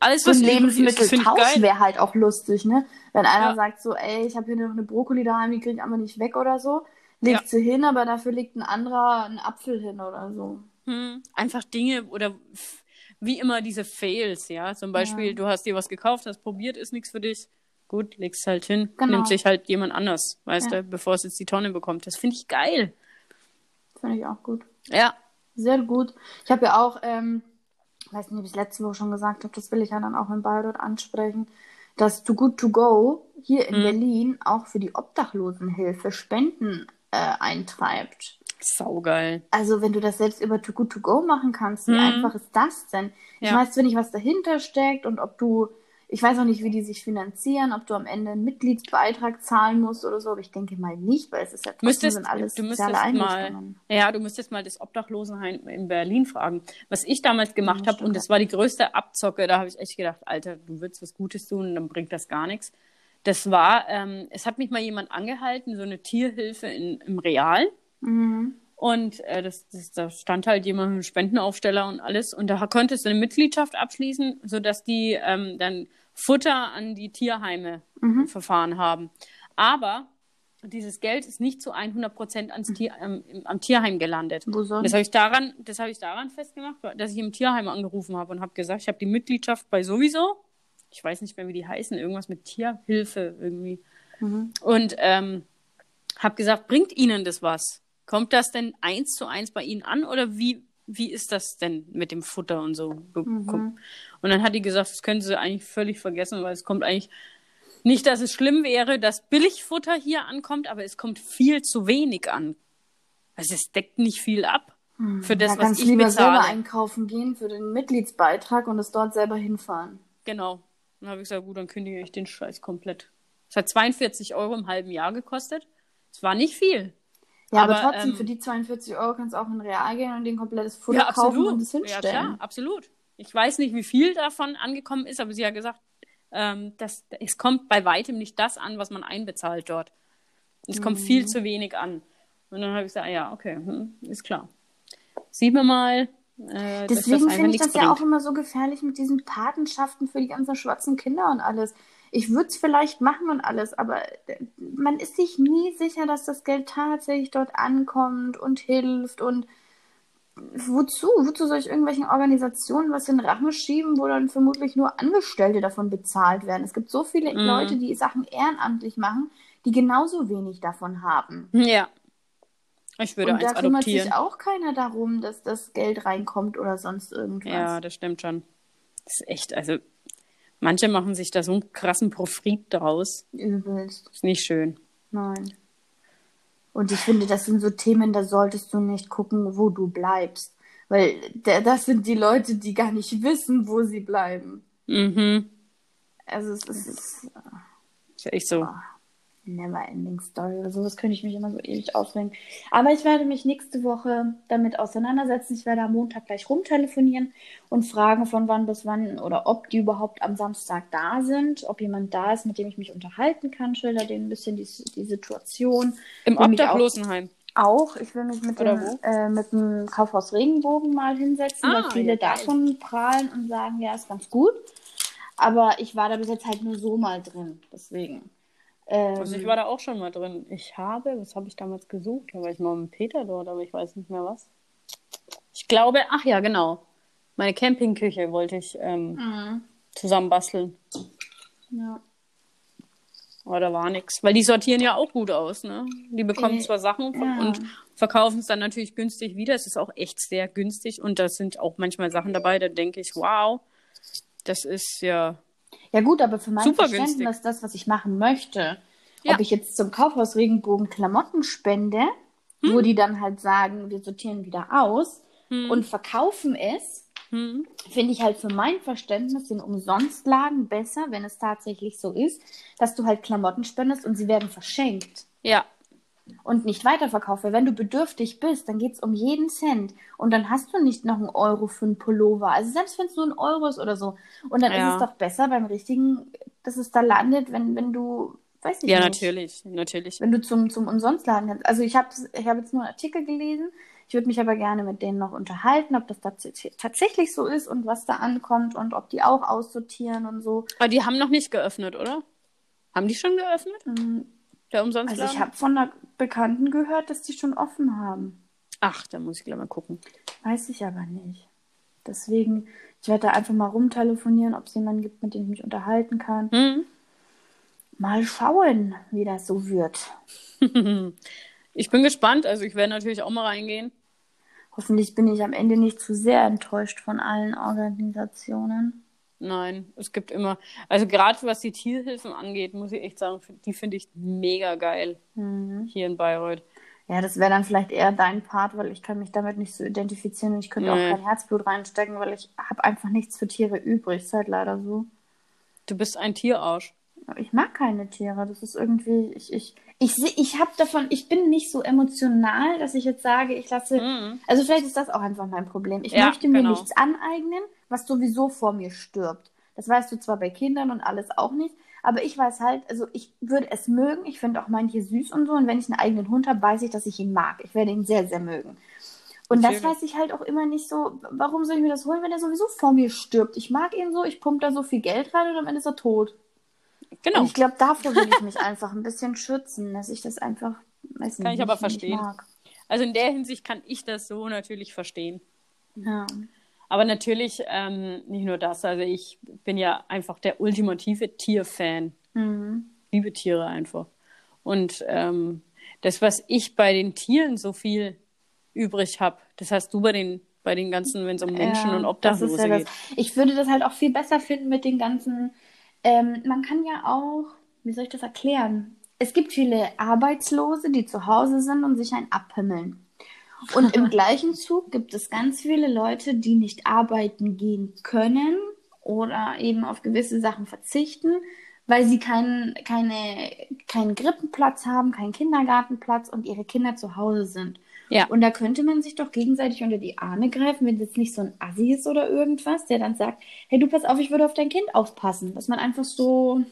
Alles, So was ein finde ich Lebensmitteltausch wäre halt auch lustig, ne? Wenn einer Ja. sagt so, ey, ich habe hier noch eine Brokkoli daheim, die kriege ich aber nicht weg oder so, legt Ja. sie hin, aber dafür legt ein anderer einen Apfel hin oder so. Hm, einfach Dinge oder wie immer diese Fails, ja. Zum Beispiel, Ja. du hast dir was gekauft, hast probiert, ist nichts für dich. Gut, legst halt hin, Genau. nimmt sich halt jemand anders, weißt du, bevor es jetzt die Tonne bekommt. Das finde ich geil. Finde ich auch gut. Ja. Sehr gut. Ich habe ja auch, ähm, weiß nicht, ob ich es letzte Woche schon gesagt habe, das will ich ja dann auch in Bayreuth ansprechen, dass Too Good To Go hier in Mhm. Berlin auch für die Obdachlosenhilfe Spenden äh, eintreibt. Saugeil. Also wenn du das selbst über Too Good To Go machen kannst, wie Mhm. einfach ist das denn? Ich Ja. weiß zwar nicht, was dahinter steckt und ob du, ich weiß auch nicht, wie die sich finanzieren, ob du am Ende einen Mitgliedsbeitrag zahlen musst oder so, aber ich denke mal nicht, weil es ist ja trotzdem Müsstest, sind alles du müsstest mal, ja, du müsstest mal das Obdachlosenheim in Berlin fragen. Was ich damals gemacht Ja, habe, und das war die größte Abzocke, da habe ich echt gedacht, Alter, du willst was Gutes tun, dann bringt das gar nichts. Das war, ähm, es hat mich mal jemand angehalten, so eine Tierhilfe in, im Real. Mhm. Und äh, das, das, da stand halt jemand mit einem Spendenaufsteller und alles. Und da konntest du eine Mitgliedschaft abschließen, sodass die ähm, dann Futter an die Tierheime Mhm. verfahren haben. Aber dieses Geld ist nicht zu 100 Prozent ans Tier, ähm, im- am Tierheim gelandet. Wo soll Das habe ich daran, das habe ich daran festgemacht, dass ich im Tierheim angerufen habe und habe gesagt, ich habe die Mitgliedschaft bei sowieso. Ich weiß nicht mehr, wie die heißen, irgendwas mit Tierhilfe irgendwie. Mhm. Und ähm, habe gesagt, bringt Ihnen das was? Kommt das denn eins zu eins bei Ihnen an oder wie, wie ist das denn mit dem Futter und so? Mhm. Und dann hat die gesagt, das können Sie eigentlich völlig vergessen, weil es kommt eigentlich nicht, dass es schlimm wäre, dass Billigfutter hier ankommt, aber es kommt viel zu wenig an. Also es deckt nicht viel ab für das, da was kannst du ich lieber selber bezahle. einkaufen gehen für den Mitgliedsbeitrag und es dort selber hinfahren. Genau. Dann habe ich gesagt, gut, dann kündige ich den Scheiß komplett. Es hat 42 Euro im halben Jahr gekostet. Es war nicht viel. Ja, aber, Aber, trotzdem, ähm, für die 42 Euro kannst du auch in Real gehen und den komplettes Futter Ja, kaufen absolut. und es Ja, hinstellen. klar, absolut. Ich weiß nicht, wie viel davon angekommen ist, aber sie hat gesagt, ähm, dass, es kommt bei weitem nicht das an, was man einbezahlt dort. Es kommt Mhm. viel zu wenig an. Und dann habe ich gesagt, ja, okay, hm, ist klar. Sieht man mal, äh, das Deswegen finde ich das ja bringt. auch immer so gefährlich mit diesen Patenschaften für die ganzen schwarzen Kinder und alles. Ich würde es vielleicht machen und alles, aber äh, man ist sich nie sicher, dass das Geld tatsächlich dort ankommt und hilft und wozu? Wozu soll ich irgendwelchen Organisationen was in den Rachen schieben, wo dann vermutlich nur Angestellte davon bezahlt werden? Es gibt so viele Mhm. Leute, die Sachen ehrenamtlich machen, die genauso wenig davon haben. Ja. Ich würde und da eins kümmert adoptieren. sich auch keiner darum, dass das Geld reinkommt oder sonst irgendwas. Ja, das stimmt schon. Das ist echt, also manche machen sich da so einen krassen Profit draus. Übelst. Ist nicht schön. Nein. Und ich finde, das sind so Themen, da solltest du nicht gucken, wo du bleibst. Weil das sind die Leute, die gar nicht wissen, wo sie bleiben. Mhm. Also es ist, ist Ist echt so. oh, never ending story oder sowas könnte ich mich immer so ewig aufregen. Aber ich werde mich nächste Woche damit auseinandersetzen. Ich werde am Montag gleich rumtelefonieren und fragen, von wann bis wann oder ob die überhaupt am Samstag da sind, ob jemand da ist, mit dem ich mich unterhalten kann, schilder denen ein bisschen die, die Situation. Im auch- Obdachlosenheim. Auch, ich will mich mit Oder dem, äh, mit dem Kaufhaus Regenbogen mal hinsetzen, Ah, weil viele ja, davon prahlen und sagen, ja, ist ganz gut. Aber ich war da bis jetzt halt nur so mal drin, deswegen. Ähm, Also ich war da auch schon mal drin. Ich habe, was habe ich damals gesucht? Da war ich mal mit Peter dort, aber ich weiß nicht mehr was. Ich glaube, ach ja, genau. Meine Campingküche wollte ich ähm, mhm. zusammen basteln. ja. Aber da war nichts. Weil die sortieren ja auch gut aus, ne? Die bekommen Äh, zwar Sachen ja. und verkaufen es dann natürlich günstig wieder. Es ist auch echt sehr günstig und da sind auch manchmal Sachen dabei, da denke ich, wow, das ist ja. Ja gut, aber für mein Super Verständnis, günstig. das, was ich machen möchte, Ja. ob ich jetzt zum Kaufhaus Regenbogen Klamotten spende, wo die dann halt sagen, wir sortieren wieder aus und verkaufen es, Hm, finde ich halt für mein Verständnis den Umsonstladen besser, wenn es tatsächlich so ist, dass du halt Klamotten spendest und sie werden verschenkt. Ja, und nicht weiterverkauft. Weil wenn du bedürftig bist, dann geht es um jeden Cent und dann hast du nicht noch einen Euro für einen Pullover. Also selbst wenn es nur ein Euro ist oder so. Und dann Ja. ist es doch besser beim richtigen, dass es da landet, wenn, wenn du, weiß ich ja, nicht. natürlich, natürlich. Wenn du zum, zum Umsonstladen kannst. Also ich habe ich hab jetzt nur einen Artikel gelesen. Ich würde mich aber gerne mit denen noch unterhalten, ob das tats tatsächlich so ist und was da ankommt und ob die auch aussortieren und so. Aber die haben noch nicht geöffnet, oder? Haben die schon geöffnet? Mhm. Der Umsonstladen? Also ich habe von einer Bekannten gehört, dass die schon offen haben. Ach, da muss ich gleich mal gucken. Weiß ich aber nicht. Deswegen, ich werde da einfach mal rumtelefonieren, ob es jemanden gibt, mit dem ich mich unterhalten kann. Hm? Mal schauen, wie das so wird. Ich bin gespannt. Also ich werde natürlich auch mal reingehen. Hoffentlich bin ich am Ende nicht zu sehr enttäuscht von allen Organisationen. Nein, es gibt immer, also gerade was die Tierhilfen angeht, muss ich echt sagen, die finde ich mega geil Mhm. hier in Bayreuth. Ja, das wäre dann vielleicht eher dein Part, weil ich kann mich damit nicht so identifizieren und ich könnte Nee. auch kein Herzblut reinstecken, weil ich habe einfach nichts für Tiere übrig. Ist halt leider so. Du bist ein Tierarsch. Ich mag keine Tiere. Das ist irgendwie, ich, ich, ich, seh- ich habe davon, ich bin nicht so emotional, dass ich jetzt sage, ich lasse, Mhm. also vielleicht ist das auch einfach mein Problem. Ich Ja, möchte mir genau. nichts aneignen, was sowieso vor mir stirbt. Das weißt du zwar bei Kindern und alles auch nicht, aber ich weiß halt, also ich würde es mögen. Ich finde auch manche süß und so. Und wenn ich einen eigenen Hund habe, weiß ich, dass ich ihn mag. Ich werde ihn sehr, sehr mögen. Und das Natürlich. weiß ich halt auch immer nicht so, warum soll ich mir das holen, wenn er sowieso vor mir stirbt? Ich mag ihn so, ich pumpe da so viel Geld rein und am Ende ist er tot. Genau. Und ich glaube, davor will ich mich einfach ein bisschen schützen, dass ich das einfach, weiß Kann ich nicht, aber nicht verstehen. mag. Also in der Hinsicht kann ich das so natürlich verstehen. Ja. Aber natürlich ähm, nicht nur das. Also ich bin ja einfach der ultimative Tierfan. Mhm. liebe Tiere einfach. Und ähm, das, was ich bei den Tieren so viel übrig habe, das hast du bei den, bei den ganzen, wenn es um Menschen Ja, und Obdachlose ja geht. das. Ich würde das halt auch viel besser finden mit den ganzen. Ähm, man kann ja auch, wie soll ich das erklären? Es gibt viele Arbeitslose, die zu Hause sind und sich ein abhimmeln. Und im gleichen Zug gibt es ganz viele Leute, die nicht arbeiten gehen können oder eben auf gewisse Sachen verzichten, weil sie keinen, keine, keinen Krippenplatz haben, keinen Kindergartenplatz und ihre Kinder zu Hause sind. Ja. Und da könnte man sich doch gegenseitig unter die Arme greifen, wenn jetzt nicht so ein Assi ist oder irgendwas, der dann sagt, hey, du pass auf, ich würde auf dein Kind aufpassen. Dass man einfach so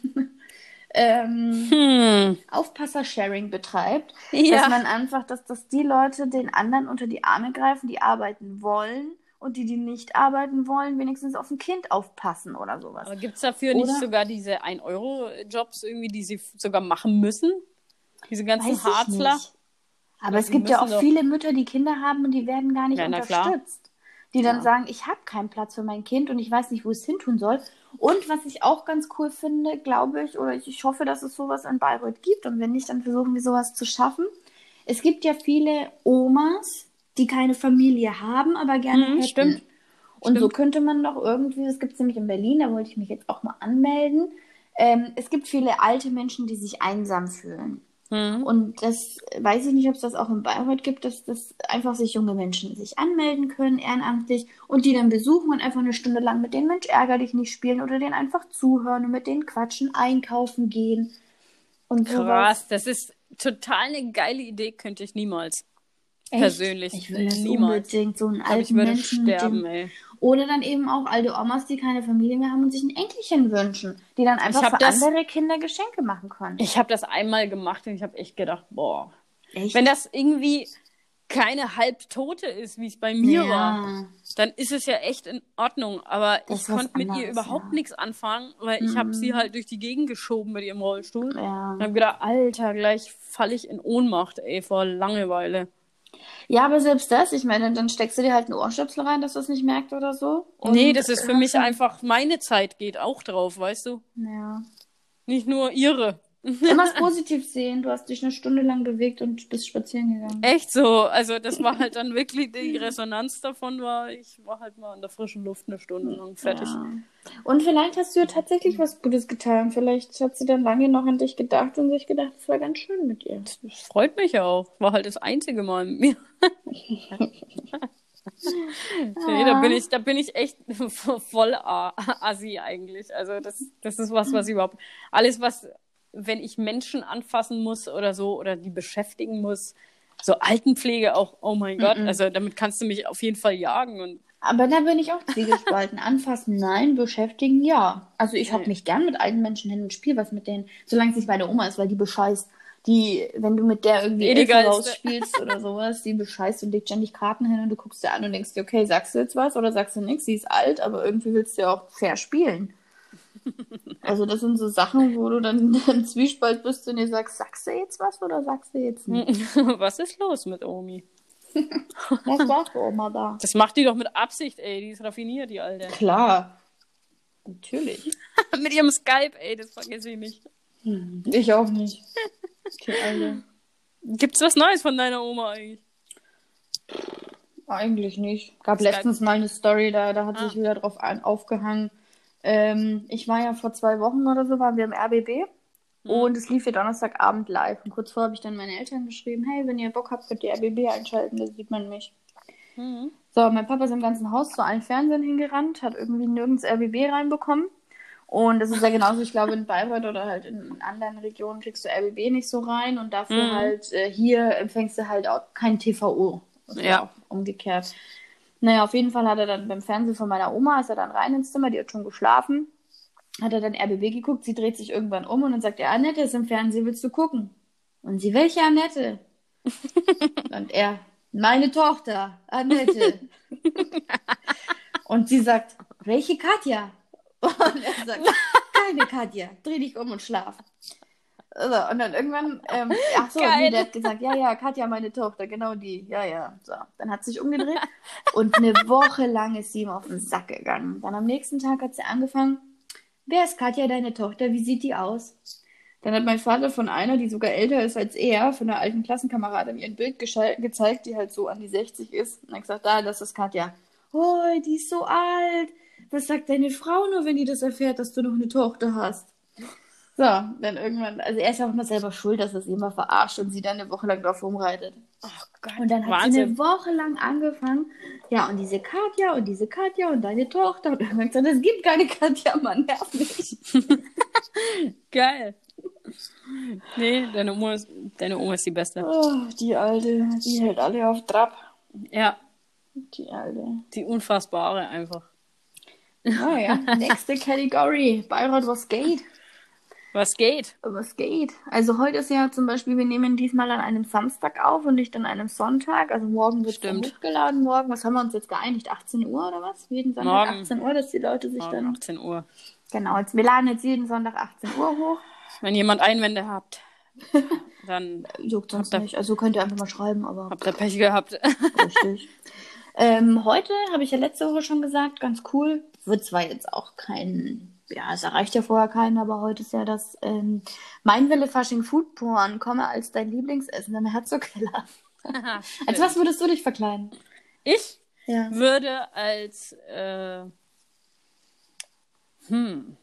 ähm, Hm. Aufpasser-Sharing betreibt. Ja. Dass man einfach, dass, dass die Leute den anderen unter die Arme greifen, die arbeiten wollen und die, die nicht arbeiten wollen, wenigstens auf ein Kind aufpassen oder sowas. Aber gibt es dafür nicht Oder- sogar diese 1-Euro-Jobs irgendwie, die sie sogar machen müssen? Diese ganzen Weiß Harzler? nicht. Aber es gibt ja auch doch- viele Mütter, die Kinder haben und die werden gar nicht Ja, unterstützt. Die dann Ja. sagen, ich habe keinen Platz für mein Kind und ich weiß nicht, wo es hin tun soll. Und was ich auch ganz cool finde, glaube ich, oder ich, ich hoffe, dass es sowas in Bayreuth gibt. Und wenn nicht, dann versuchen wir sowas zu schaffen. Es gibt ja viele Omas, die keine Familie haben, aber gerne Mhm, hätten. stimmt. Und so Stimmt. könnte man doch irgendwie, das gibt es nämlich in Berlin, da wollte ich mich jetzt auch mal anmelden. Ähm, es gibt viele alte Menschen, die sich einsam fühlen. Mhm. Und das weiß ich nicht, ob es das auch in Bayreuth gibt, dass das einfach sich junge Menschen sich anmelden können, ehrenamtlich, und die dann besuchen und einfach eine Stunde lang mit denen Mensch ärger dich nicht spielen oder denen einfach zuhören und mit denen quatschen, einkaufen gehen. Und Krass, sowas. das ist total eine geile Idee, könnte ich niemals. Echt? Persönlich. Ich will das niemals. unbedingt so einen alten ich würde Menschen sterben, ey. Oder dann eben auch alte Omas, die keine Familie mehr haben und sich ein Enkelchen wünschen, die dann einfach für das, andere Kinder Geschenke machen können. Ich habe das einmal gemacht und ich habe echt gedacht, boah, echt? wenn das irgendwie keine Halbtote ist, wie es bei mir ja. war, dann ist es ja echt in Ordnung. Aber das ich konnte mit ihr überhaupt ja. nichts anfangen, weil mhm. ich habe sie halt durch die Gegend geschoben mit ihrem Rollstuhl. Ja. Und habe gedacht, Alter, gleich falle ich in Ohnmacht, ey, vor Langeweile. Ja, aber selbst das, ich meine, dann steckst du dir halt einen Ohrstöpsel rein, dass du es nicht merkt oder so. Und nee, das ist für mich einfach, meine Zeit geht auch drauf, weißt du? Ja. Nicht nur ihre. Immer positiv sehen. Du hast dich eine Stunde lang bewegt und bist spazieren gegangen. Echt so. Also das war halt dann wirklich die Resonanz davon war, ich war halt mal in der frischen Luft eine Stunde lang fertig. Ja. Und vielleicht hast du ja tatsächlich was Gutes getan. Vielleicht hat sie dann lange noch an dich gedacht und sich gedacht, es war ganz schön mit ihr. Das freut mich auch. War halt das einzige Mal mit mir. nee, da bin ich, da bin ich echt voll assi eigentlich. Also das, das ist was, was überhaupt alles, was wenn ich Menschen anfassen muss oder so oder die beschäftigen muss. So Altenpflege auch, oh mein Gott, mm -mm. also damit kannst du mich auf jeden Fall jagen. Und aber da bin ich auch zwiegespalten. Anfassen, nein, beschäftigen, ja. Also ich hocke mich gern mit alten Menschen hin und spiele was mit denen, solange es nicht meine Oma ist, weil die bescheißt. Die, wenn du mit der irgendwie Elfe rausspielst oder sowas, die bescheißt und legt ständig Karten hin und du guckst dir an und denkst dir, okay, sagst du jetzt was oder sagst du nichts? Sie ist alt, aber irgendwie willst du ja auch fair spielen. Also das sind so Sachen, wo du dann im Zwiespalt bist und dir sagst, sagst du jetzt was oder sagst du jetzt nicht? was ist los mit Omi? was macht Oma da? Das macht die doch mit Absicht, ey. Die ist raffiniert, die Alte. Klar. Natürlich. mit ihrem Skype, ey, das vergesse ich nicht. Hm, ich auch nicht. Die Alte. Gibt's was Neues von deiner Oma eigentlich? Eigentlich nicht. Gab Skype. letztens mal eine Story, da, da hat ah. sich wieder drauf ein, aufgehangen, ähm, ich war ja vor zwei Wochen oder so, waren wir im RBB. Mhm. Und es lief ja Donnerstagabend live. Und kurz vorher habe ich dann meine Eltern geschrieben, hey, wenn ihr Bock habt, könnt ihr RBB einschalten, da sieht man mich. Mhm. So, mein Papa ist im ganzen Haus zu allen Fernsehen hingerannt, hat irgendwie nirgends RBB reinbekommen. Und das ist ja genauso, ich glaube, in Bayreuth oder halt in anderen Regionen kriegst du RBB nicht so rein und dafür mhm. halt äh, hier empfängst du halt auch kein TVO. Ja. Umgekehrt. Naja, auf jeden Fall hat er dann beim Fernsehen von meiner Oma, ist er dann rein ins Zimmer, die hat schon geschlafen, hat er dann RBB geguckt, sie dreht sich irgendwann um und dann sagt er, Annette ist im Fernsehen, willst du gucken? Und sie, welche Annette? und er, meine Tochter, Annette. und sie sagt, welche Katja? Und er sagt, keine Katja, dreh dich um und schlaf. So, und dann irgendwann, ähm, ach so, nee, der hat gesagt, ja, ja, Katja, meine Tochter, genau die, ja, ja. So, dann hat sie sich umgedreht und eine Woche lang ist sie ihm auf den Sack gegangen. Dann am nächsten Tag hat sie angefangen, wer ist Katja, deine Tochter, wie sieht die aus? Dann hat mein Vater von einer, die sogar älter ist als er, von einer alten Klassenkameradin, ihr ein Bild gezeigt, die halt so an die 60 ist. Und hat gesagt, da, das ist Katja. Oh, die ist so alt. Was sagt deine Frau nur, wenn die das erfährt, dass du noch eine Tochter hast? So, dann irgendwann, also er ist ja auch immer selber schuld, dass er sie immer verarscht und sie dann eine Woche lang drauf rumreitet. Oh Gott, und dann hat Wahnsinn. sie eine Woche lang angefangen, ja, und diese Katja und diese Katja und deine Tochter. Und irgendwann gesagt, es gibt keine Katja, Mann, nerv mich. Geil. Nee, deine Oma, ist, deine Oma ist die Beste. Oh, die Alte, die hält alle auf Trab. Ja. Die Alte. Die Unfassbare einfach. Oh ja, nächste Category. Bayreuth, was geht? Was geht? Was geht? Also heute ist ja zum Beispiel, wir nehmen diesmal an einem Samstag auf und nicht an einem Sonntag. Also morgen wird es hochgeladen. Morgen, was haben wir uns jetzt geeinigt? 18 Uhr oder was? Jeden Sonntag morgen. 18 Uhr, dass die Leute sich morgen dann... 18 Uhr. Genau, jetzt, wir laden jetzt jeden Sonntag 18 Uhr hoch. Wenn jemand Einwände habt, dann... Juckt uns nicht. Also könnt ihr einfach mal schreiben, aber... Habt ihr Pech gehabt. Richtig. Ähm, heute, habe ich ja letzte Woche schon gesagt, ganz cool. Wird zwar jetzt auch kein ja, es erreicht ja vorher keinen, aber heute ist ja das ähm, Mein Wille Fasching Food Porn. Komme als dein Lieblingsessen im Herzogkeller. als was würdest du dich verkleiden? Ich ja. würde als äh, hm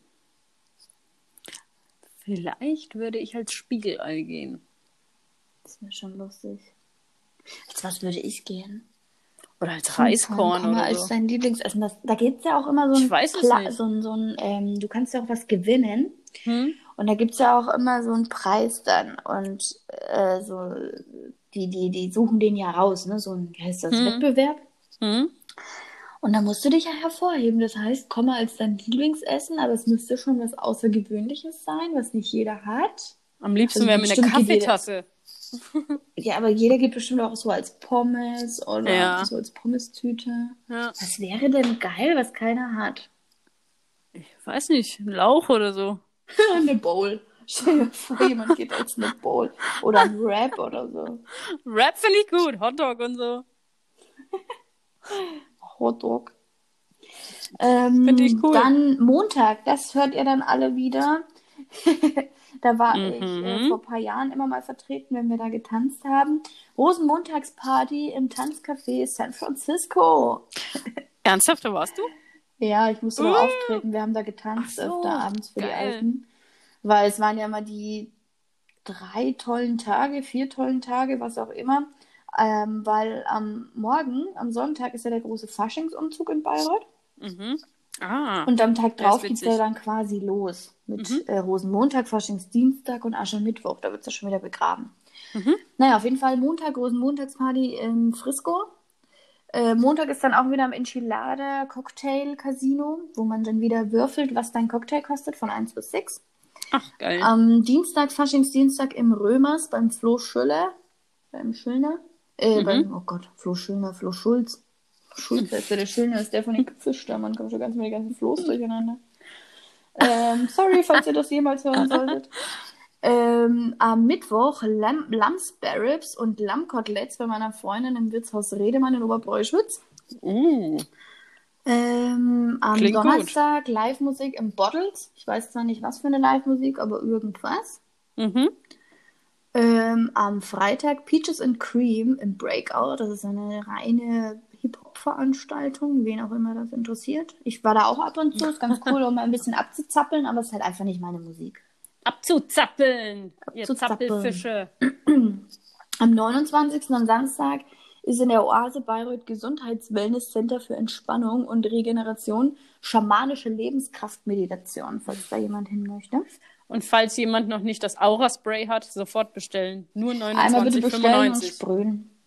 vielleicht würde ich als Spiegelei gehen. Das wäre schon lustig. Als was würde ich gehen? Oder als Reiskorn oder als so. dein Lieblingsessen. Das, da gibt es ja auch immer so ein, Ich weiß es Pla- nicht. so ein, so ein ähm, du kannst ja auch was gewinnen. Hm? Und da gibt es ja auch immer so einen Preis dann. Und äh, so, die, die, die suchen den ja raus, ne? So ein, wie heißt das, Hm. Wettbewerb. Hm? Und da musst du dich ja hervorheben. Das heißt, komm mal als dein Lieblingsessen, aber es müsste schon was Außergewöhnliches sein, was nicht jeder hat. Am liebsten Also wäre mir eine bestimmt geht jeder- Kaffeetasse. Ja, aber jeder geht bestimmt auch so als Pommes oder Ja. so als Pommes-Tüte. Ja. Was wäre denn geil, was keiner hat? Ich weiß nicht, ein Lauch oder so. eine Bowl. Stell dir vor, jemand geht als eine Bowl. Oder ein Wrap oder so. Rap finde ich gut, Hotdog und so. Hotdog. Ähm, Find ich cool. Dann Montag, das hört ihr dann alle wieder. da war ich äh, Mhm. vor ein paar Jahren immer mal vertreten, wenn wir da getanzt haben. Rosenmontagsparty im Tanzcafé San Francisco. Ernsthaft, da warst du? Ja, ich musste Uh. auftreten. Wir haben da getanzt so, öfter abends für die geil. Alten. Weil es waren ja immer die drei tollen Tage, vier tollen Tage, was auch immer. Ähm, weil am Morgen, am Sonntag, ist ja der große Faschingsumzug in Bayreuth. Mhm. Ah. Und am Tag drauf geht's ja witzig. dann quasi los. Mit Mhm. äh, Rosenmontag, Faschingsdienstag und Aschermittwoch. Da wird's ja schon wieder begraben. Mhm. Naja, auf jeden Fall Montag, Rosenmontagsparty im Frisco. Äh, Montag ist dann auch wieder am Enchilada Cocktail Casino, wo man dann wieder würfelt, was dein Cocktail kostet, von 1 bis 6. Ach, geil. Am Dienstag, Faschingsdienstag im Römers beim Flo Schüller. Beim Schüllner. Äh, Mhm. beim, oh Gott, Flo Schüllner, Flo Schulz. Ja der Schüllner, ist der von den Gipfelstürmern. Kommt schon ganz mit den ganzen Floß durcheinander. Ähm, sorry, falls ihr das jemals hören solltet. Ähm, am Mittwoch Lam und Lammkoteletts bei meiner Freundin im Wirtshaus Redemann in Oberbräuschwitz. Uh. Ähm, am Klingt. Donnerstag Live-Musik im Bottles. Ich weiß zwar nicht, was für eine Live-Musik, aber irgendwas. Mhm. Ähm, am Freitag Peaches and Cream im Breakout. Das ist eine reine Hip-Hop-Veranstaltung, wen auch immer das interessiert. Ich war da auch ab und zu, ist ganz cool, um ein bisschen abzuzappeln, aber es ist halt einfach nicht meine Musik. Abzuzappeln, ihr. Zappelfische. Am 29. am Samstag ist in der Oase Bayreuth Gesundheits-Wellness-Center für Entspannung und Regeneration schamanische Lebenskraftmeditation, falls da jemand hin möchte. Und falls jemand noch nicht das Aura-Spray hat, sofort bestellen. Nur Einmal bitte bestellen und 29,95. sprühen.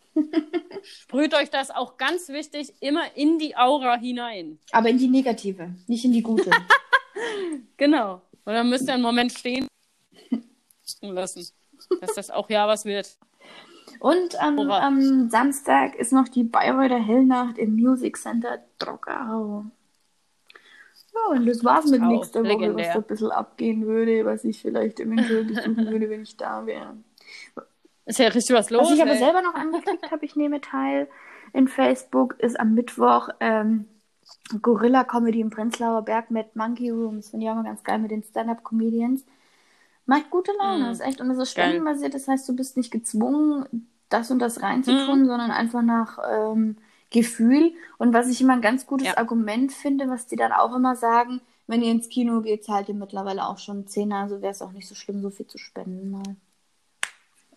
Sprüht euch das auch ganz wichtig immer in die Aura hinein. Aber in die negative, nicht in die gute. Genau. Und dann müsst ihr einen Moment stehen lassen, dass das auch ja was wird. Und am, am Samstag ist noch die Bayreuther Hellnacht im Music Center Trockau. Ja, und das war's mit nächster Woche, was da ein bisschen abgehen würde, was ich vielleicht eventuell besuchen würde, wenn ich da wäre. Ist ja richtig was los. Was ich aber ey. selber noch angeklickt habe, ich nehme teil in Facebook, ist am Mittwoch ähm, Gorilla Comedy im Prenzlauer Berg mit Monkey Rooms. Finde ich auch mal ganz geil mit den Stand-Up-Comedians. Macht gute Laune, Mm, ist echt. Und es ist geil. spendenbasiert, das heißt, du bist nicht gezwungen, das und das reinzutun, Mhm. sondern einfach nach ähm, Gefühl. Und was ich immer ein ganz gutes Ja. Argument finde, was die dann auch immer sagen, wenn ihr ins Kino geht, zahlt ihr mittlerweile auch schon Zehner, also wäre es auch nicht so schlimm, so viel zu spenden mal.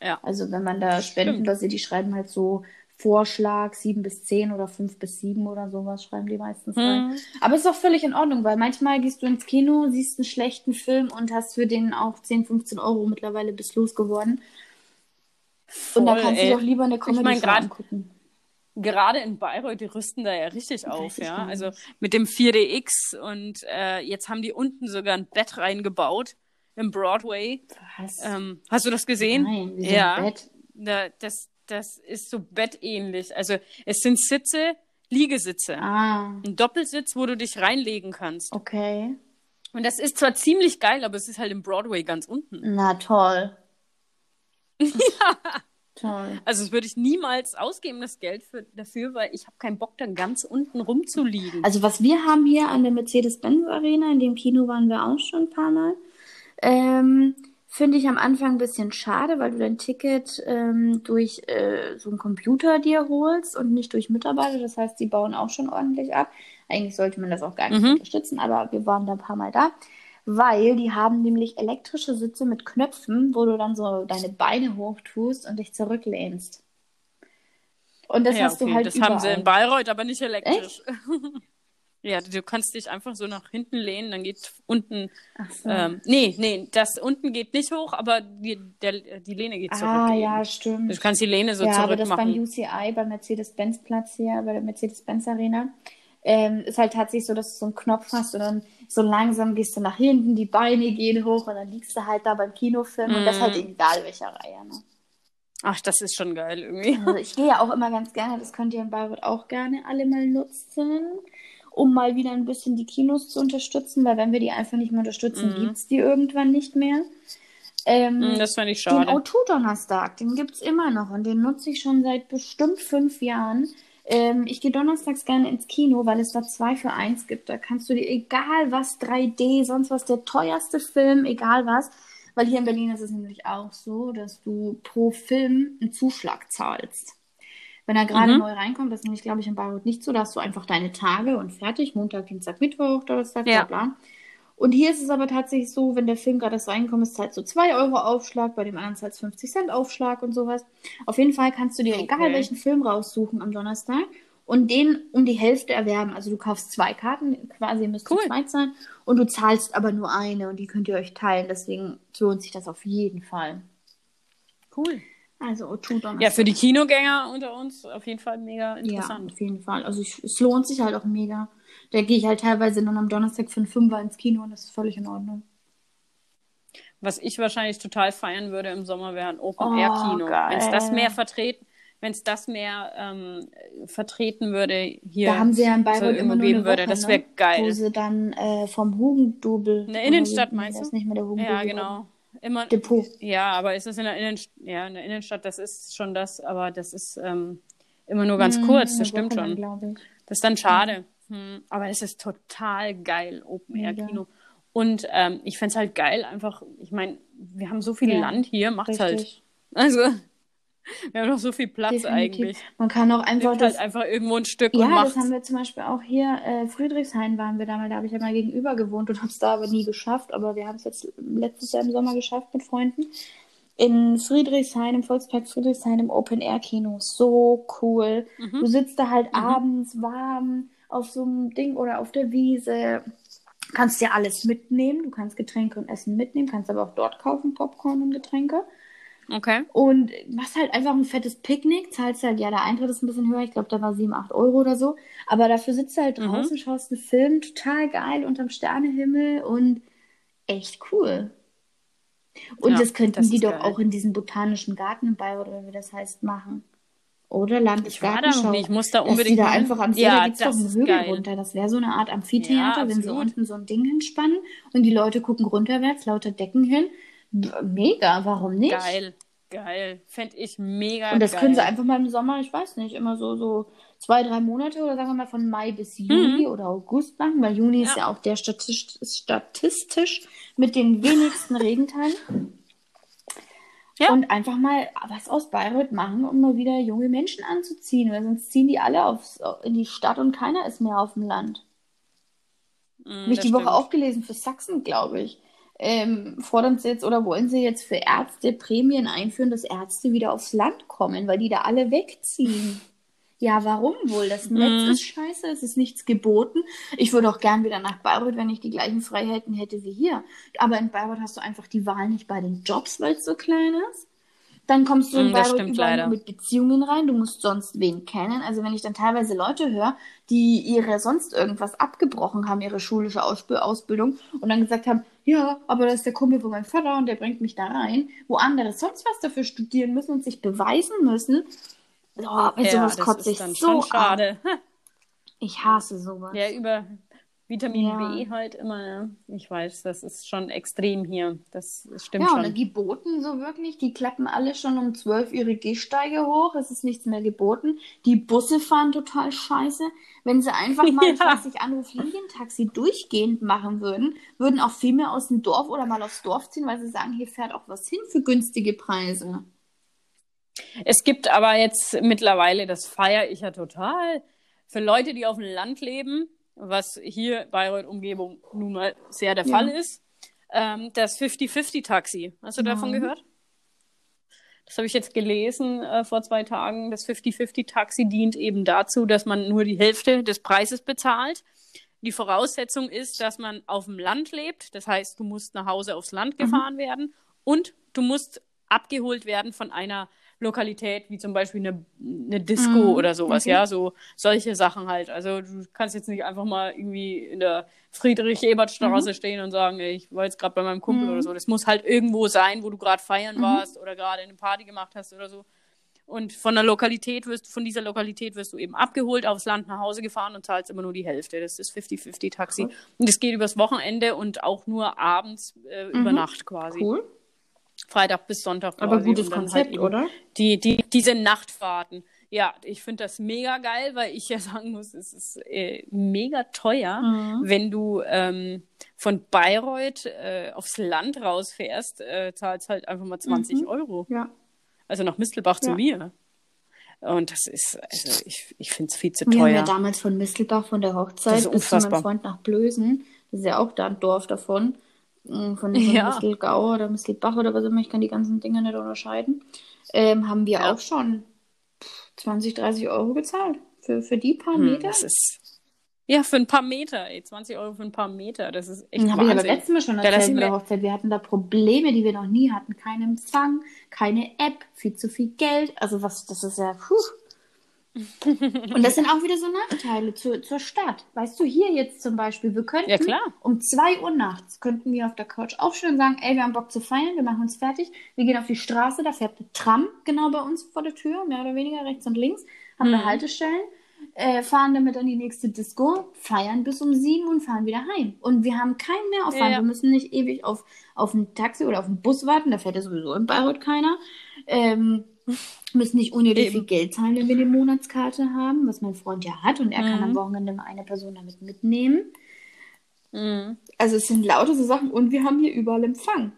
Ja. Also wenn man da spenden, dass sie die schreiben halt so Vorschlag 7 bis 10 oder 5 bis 7 oder sowas schreiben die meistens rein. Hm. Aber ist auch völlig in Ordnung, weil manchmal gehst du ins Kino, siehst einen schlechten Film und hast für den auch 10, 15 Euro mittlerweile bis losgeworden. Und dann Voll, kannst du ey. dir auch lieber eine Comedy mein, Show grad- angucken. Gerade in Bayreuth, die rüsten da ja richtig auf, ich ja. Also mit dem 4DX und äh, jetzt haben die unten sogar ein Bett reingebaut im Broadway. Was? Ähm, hast du das gesehen? Nein, wieso ja. Bett? Da, das, das ist so bettähnlich. Also es sind Sitze, Liegesitze. Ah, Ein Doppelsitz, wo du dich reinlegen kannst. okay. Und das ist zwar ziemlich geil, aber es ist halt im Broadway ganz unten. Na toll. Toll. Also das würde ich niemals ausgeben, das Geld für, dafür, weil ich habe keinen Bock, dann ganz unten rumzuliegen. Also was wir haben hier an der Mercedes-Benz Arena, in dem Kino waren wir auch schon ein paar Mal, ähm, finde ich am Anfang ein bisschen schade, weil du dein Ticket ähm, durch äh, so einen Computer dir holst und nicht durch Mitarbeiter. Das heißt, die bauen auch schon ordentlich ab. Eigentlich sollte man das auch gar nicht Mhm. unterstützen, aber wir waren da ein paar Mal da. weil die haben nämlich elektrische Sitze mit Knöpfen, wo du dann so deine Beine hochtust und dich zurücklehnst. Und das ja, hast okay. du halt Das überall. haben sie in Bayreuth, aber nicht elektrisch. ja, du kannst dich einfach so nach hinten lehnen, dann geht unten. Ach so. Ähm, nee, nee, das unten geht nicht hoch, aber die, der, die Lehne geht zurück. Ah, ja, stimmt. Du kannst die Lehne so ja, zurück aber das machen. beim UCI, beim Mercedes-Benz-Platz hier, bei der Mercedes-Benz-Arena, ähm, ist halt tatsächlich so, dass du so einen Knopf hast und dann so langsam gehst du nach hinten, die Beine gehen hoch und dann liegst du halt da beim Kinofilm mm. und das halt egal welcher Reihe. Ne? Ach, das ist schon geil irgendwie. Also ich gehe ja auch immer ganz gerne, das könnt ihr in Bayreuth auch gerne alle mal nutzen, um mal wieder ein bisschen die Kinos zu unterstützen, weil wenn wir die einfach nicht mehr unterstützen, mhm. gibt es die irgendwann nicht mehr. Ähm, mhm, das fände ich schade. Den O2-Donnerstag, den gibt es immer noch und den nutze ich schon seit bestimmt fünf Jahren. Ähm, ich gehe donnerstags gerne ins Kino, weil es da zwei für eins gibt. Da kannst du dir egal was, 3D, sonst was, der teuerste Film, egal was, weil hier in Berlin ist es nämlich auch so, dass du pro Film einen Zuschlag zahlst. Wenn er gerade mhm. neu reinkommt, das ist nämlich, glaube ich, in Bayreuth nicht so, da hast du einfach deine Tage und fertig, Montag, Dienstag, Mittwoch, Donnerstag, ja. bla bla. Und hier ist es aber tatsächlich so, wenn der Film gerade erst reinkommt, ist halt so 2 Euro Aufschlag, bei dem anderen zahlt 50 Cent Aufschlag und sowas. Auf jeden Fall kannst du dir okay. egal welchen Film raussuchen am Donnerstag und den um die Hälfte erwerben. Also du kaufst zwei Karten, quasi müsst cool. zwei sein und du zahlst aber nur eine und die könnt ihr euch teilen. Deswegen lohnt sich das auf jeden Fall. Cool. Also O2 Donnerstag. Ja, für die Kinogänger unter uns auf jeden Fall mega interessant. Ja, auf jeden Fall. Also ich, es lohnt sich halt auch mega. Da gehe ich halt teilweise dann am Donnerstag für einen Fünfer ins Kino und das ist völlig in Ordnung. Was ich wahrscheinlich total feiern würde im Sommer wäre ein Open-Air-Kino. Oh, Wenn es das mehr vertreten, wenn es das mehr ähm, vertreten würde hier. Da haben sie ja in Bayreuth so immer nur eine Woche, würde, das wäre ne? geil. Wo sie dann äh, vom Hugendubel. In der Innenstadt meinst du? Das nicht mehr der Hugendubel. Ja, genau. Immer, Depot. Ja, aber ist es in der Innenstadt? Ja, in der Innenstadt, das ist schon das, aber das ist ähm, immer nur ganz hm, kurz, das stimmt Woche schon. Das ist dann schade. Ja. Hm, aber es ist total geil, Open-Air-Kino. Ja. Und ähm, ich fände es halt geil, einfach, ich meine, wir haben so viel Land hier, macht's halt. richtig. halt. Also, wir haben noch so viel Platz Definitiv. eigentlich. Man kann auch einfach Nimmt das halt einfach irgendwo ein Stück ja, und macht's. das haben wir zum Beispiel auch hier. Äh, Friedrichshain waren wir damals, da habe ich ja mal gegenüber gewohnt und habe es da aber nie geschafft. Aber wir haben es jetzt letztes Jahr im Sommer geschafft mit Freunden. In Friedrichshain, im Volkspark Friedrichshain im Open-Air-Kino. So cool. Mhm. Du sitzt da halt mhm. abends warm auf so einem Ding oder auf der Wiese. Kannst dir alles mitnehmen. Du kannst Getränke und Essen mitnehmen, kannst aber auch dort kaufen, Popcorn und Getränke. Okay. Und machst halt einfach ein fettes Picknick, zahlst halt, ja, der Eintritt ist ein bisschen höher, ich glaube, da war 7, 8 Euro oder so. Aber dafür sitzt du halt mhm. draußen, mhm. schaust einen Film, total geil, unterm Sternehimmel und echt cool. Und ja, das könnten das die doch geil. auch in diesem botanischen Garten in Bayreuth, oder wie das heißt, machen. Oder Landesgartenschau. Ich, ich muss da unbedingt dass die da einfach am See, ja, da gibt's doch einen Hügel geil. runter. Das wäre so eine Art Amphitheater, ja, wenn sie unten so ein Ding hinspannen und die Leute gucken runterwärts, lauter Decken hin Mega, warum nicht? Geil, geil. Fände ich mega Und das geil. können sie einfach mal im Sommer, ich weiß nicht, immer so, so zwei, drei Monate oder sagen wir mal von Mai bis Juni mhm. oder August machen, weil Juni ja. ist ja auch der statistisch, statistisch mit den wenigsten Regenteilen. Ja. Und einfach mal was aus Bayreuth machen, um mal wieder junge Menschen anzuziehen, weil sonst ziehen die alle aufs, in die Stadt und keiner ist mehr auf dem Land. Mm, Habe ich die stimmt. Woche auch gelesen für Sachsen, glaube ich ähm, fordern sie jetzt oder wollen sie jetzt für Ärzte Prämien einführen, dass Ärzte wieder aufs Land kommen, weil die da alle wegziehen. Ja, warum wohl? Das Netz mm. ist scheiße, es ist nichts geboten. Ich würde auch gern wieder nach Bayreuth, wenn ich die gleichen Freiheiten hätte wie hier. Aber in Bayreuth hast du einfach die Wahl nicht bei den Jobs, weil es so klein ist. Dann kommst du in mm, Bayreuth mit Beziehungen rein. Du musst sonst wen kennen. Also wenn ich dann teilweise Leute höre, die ihre sonst irgendwas abgebrochen haben, ihre schulische Ausbildung und dann gesagt haben, ja, aber das ist der Kumpel von meinem Vater und der bringt mich da rein, wo andere sonst was dafür studieren müssen und sich beweisen müssen. Oh, bei ja, sowas kotze ich so schade. Ab. Ich hasse sowas. Ja, über, Vitamin ja. B halt immer, ne? ich weiß, das ist schon extrem hier. Das stimmt ja, schon. Ja, und die Boten so wirklich, die klappen alle schon um 12 ihre Gehsteige hoch, es ist nichts mehr geboten. Die Busse fahren total scheiße. Wenn sie einfach mal, ja. ich weiß nicht, Anruf Linientaxi durchgehend machen würden, würden auch viel mehr aus dem Dorf oder mal aufs Dorf ziehen, weil sie sagen, hier fährt auch was hin für günstige Preise. Es gibt aber jetzt mittlerweile, das feiere ich ja total, für Leute, die auf dem Land leben, was hier Bayreuth-Umgebung nun mal sehr der ja. Fall ist. ähm, das 50-50-Taxi. Hast du Nein. davon gehört? Das habe ich jetzt gelesen äh, vor zwei Tagen. Das 50-50-Taxi dient eben dazu, dass man nur die Hälfte des Preises bezahlt. Die Voraussetzung ist, dass man auf dem Land lebt. Das heißt, du musst nach Hause aufs Land gefahren werden und du musst abgeholt werden von einer Lokalität, wie zum Beispiel eine, eine Disco Mhm, oder sowas, okay. ja, so solche Sachen halt. Also du kannst jetzt nicht einfach mal irgendwie in der Friedrich-Ebert-Straße stehen und sagen, ey, ich war jetzt gerade bei meinem Kumpel Mhm. oder so. Das muss halt irgendwo sein, wo du gerade feiern Mhm. warst oder gerade eine Party gemacht hast oder so. Und von der Lokalität wirst von dieser Lokalität wirst du eben abgeholt, aufs Land nach Hause gefahren und zahlst immer nur die Hälfte. Das ist 50-50-Taxi. Cool. Und das geht übers Wochenende und auch nur abends äh, über Mhm. Nacht quasi. Cool. Freitag bis Sonntag Aber gutes dann Konzept, eben oder? Die, die, diese Nachtfahrten. Ja, ich finde das mega geil, weil ich ja sagen muss, es ist äh, mega teuer, Mhm. wenn du ähm, von Bayreuth äh, aufs Land rausfährst, äh, zahlst halt einfach mal 20 Mhm. Euro. Ja. Also nach Mistelbach zu Ja. mir. Und das ist, also ich, ich finde es viel zu Wir haben ja teuer. damals von Mistelbach, von der Hochzeit, bis zu meinem. Freund nach Blösen. Das ist ja auch da ein Dorf davon. Mm, Von, von Ja. Mistelgau oder Mistelbach oder was immer. Ich kann die ganzen Dinge nicht unterscheiden. Ähm, haben wir Ja. auch schon 20, 30 Euro gezahlt. Für, für die paar Hm, Meter. das ist, ja, für ein paar Meter, ey, 20 Euro für ein paar Meter, das ist echt Habe ich aber Wahnsinn. letztes Mal schon erzählt lassen mit der wir- Hochzeit. Wir hatten da Probleme, die wir noch nie hatten. Kein Empfang, keine App, viel zu viel Geld. Also was, das ist ja, puh. Und das sind auch wieder so Nachteile zu, zur Stadt. Weißt du, hier jetzt zum Beispiel, wir könnten Ja, klar. um 2 Uhr nachts, könnten wir auf der Couch aufstehen und sagen, ey, wir haben Bock zu feiern, wir machen uns fertig, wir gehen auf die Straße, da fährt eine Tram genau bei uns vor der Tür, mehr oder weniger rechts und links, haben wir Mhm. Haltestellen, äh, fahren damit an die nächste Disco, feiern bis um sieben und fahren wieder heim. Und wir haben keinen Mehraufwand. Ja, ja. Wir müssen nicht ewig auf, auf ein Taxi oder auf einen Bus warten, da fährt ja sowieso in Bayreuth keiner. Ähm, müssen nicht unnötig viel Geld zahlen, wenn wir die Monatskarte haben, was mein Freund ja hat und er kann Mhm. am Wochenende mal eine Person damit mitnehmen. Hm, Also es sind lauter so Sachen und wir haben hier überall Empfang.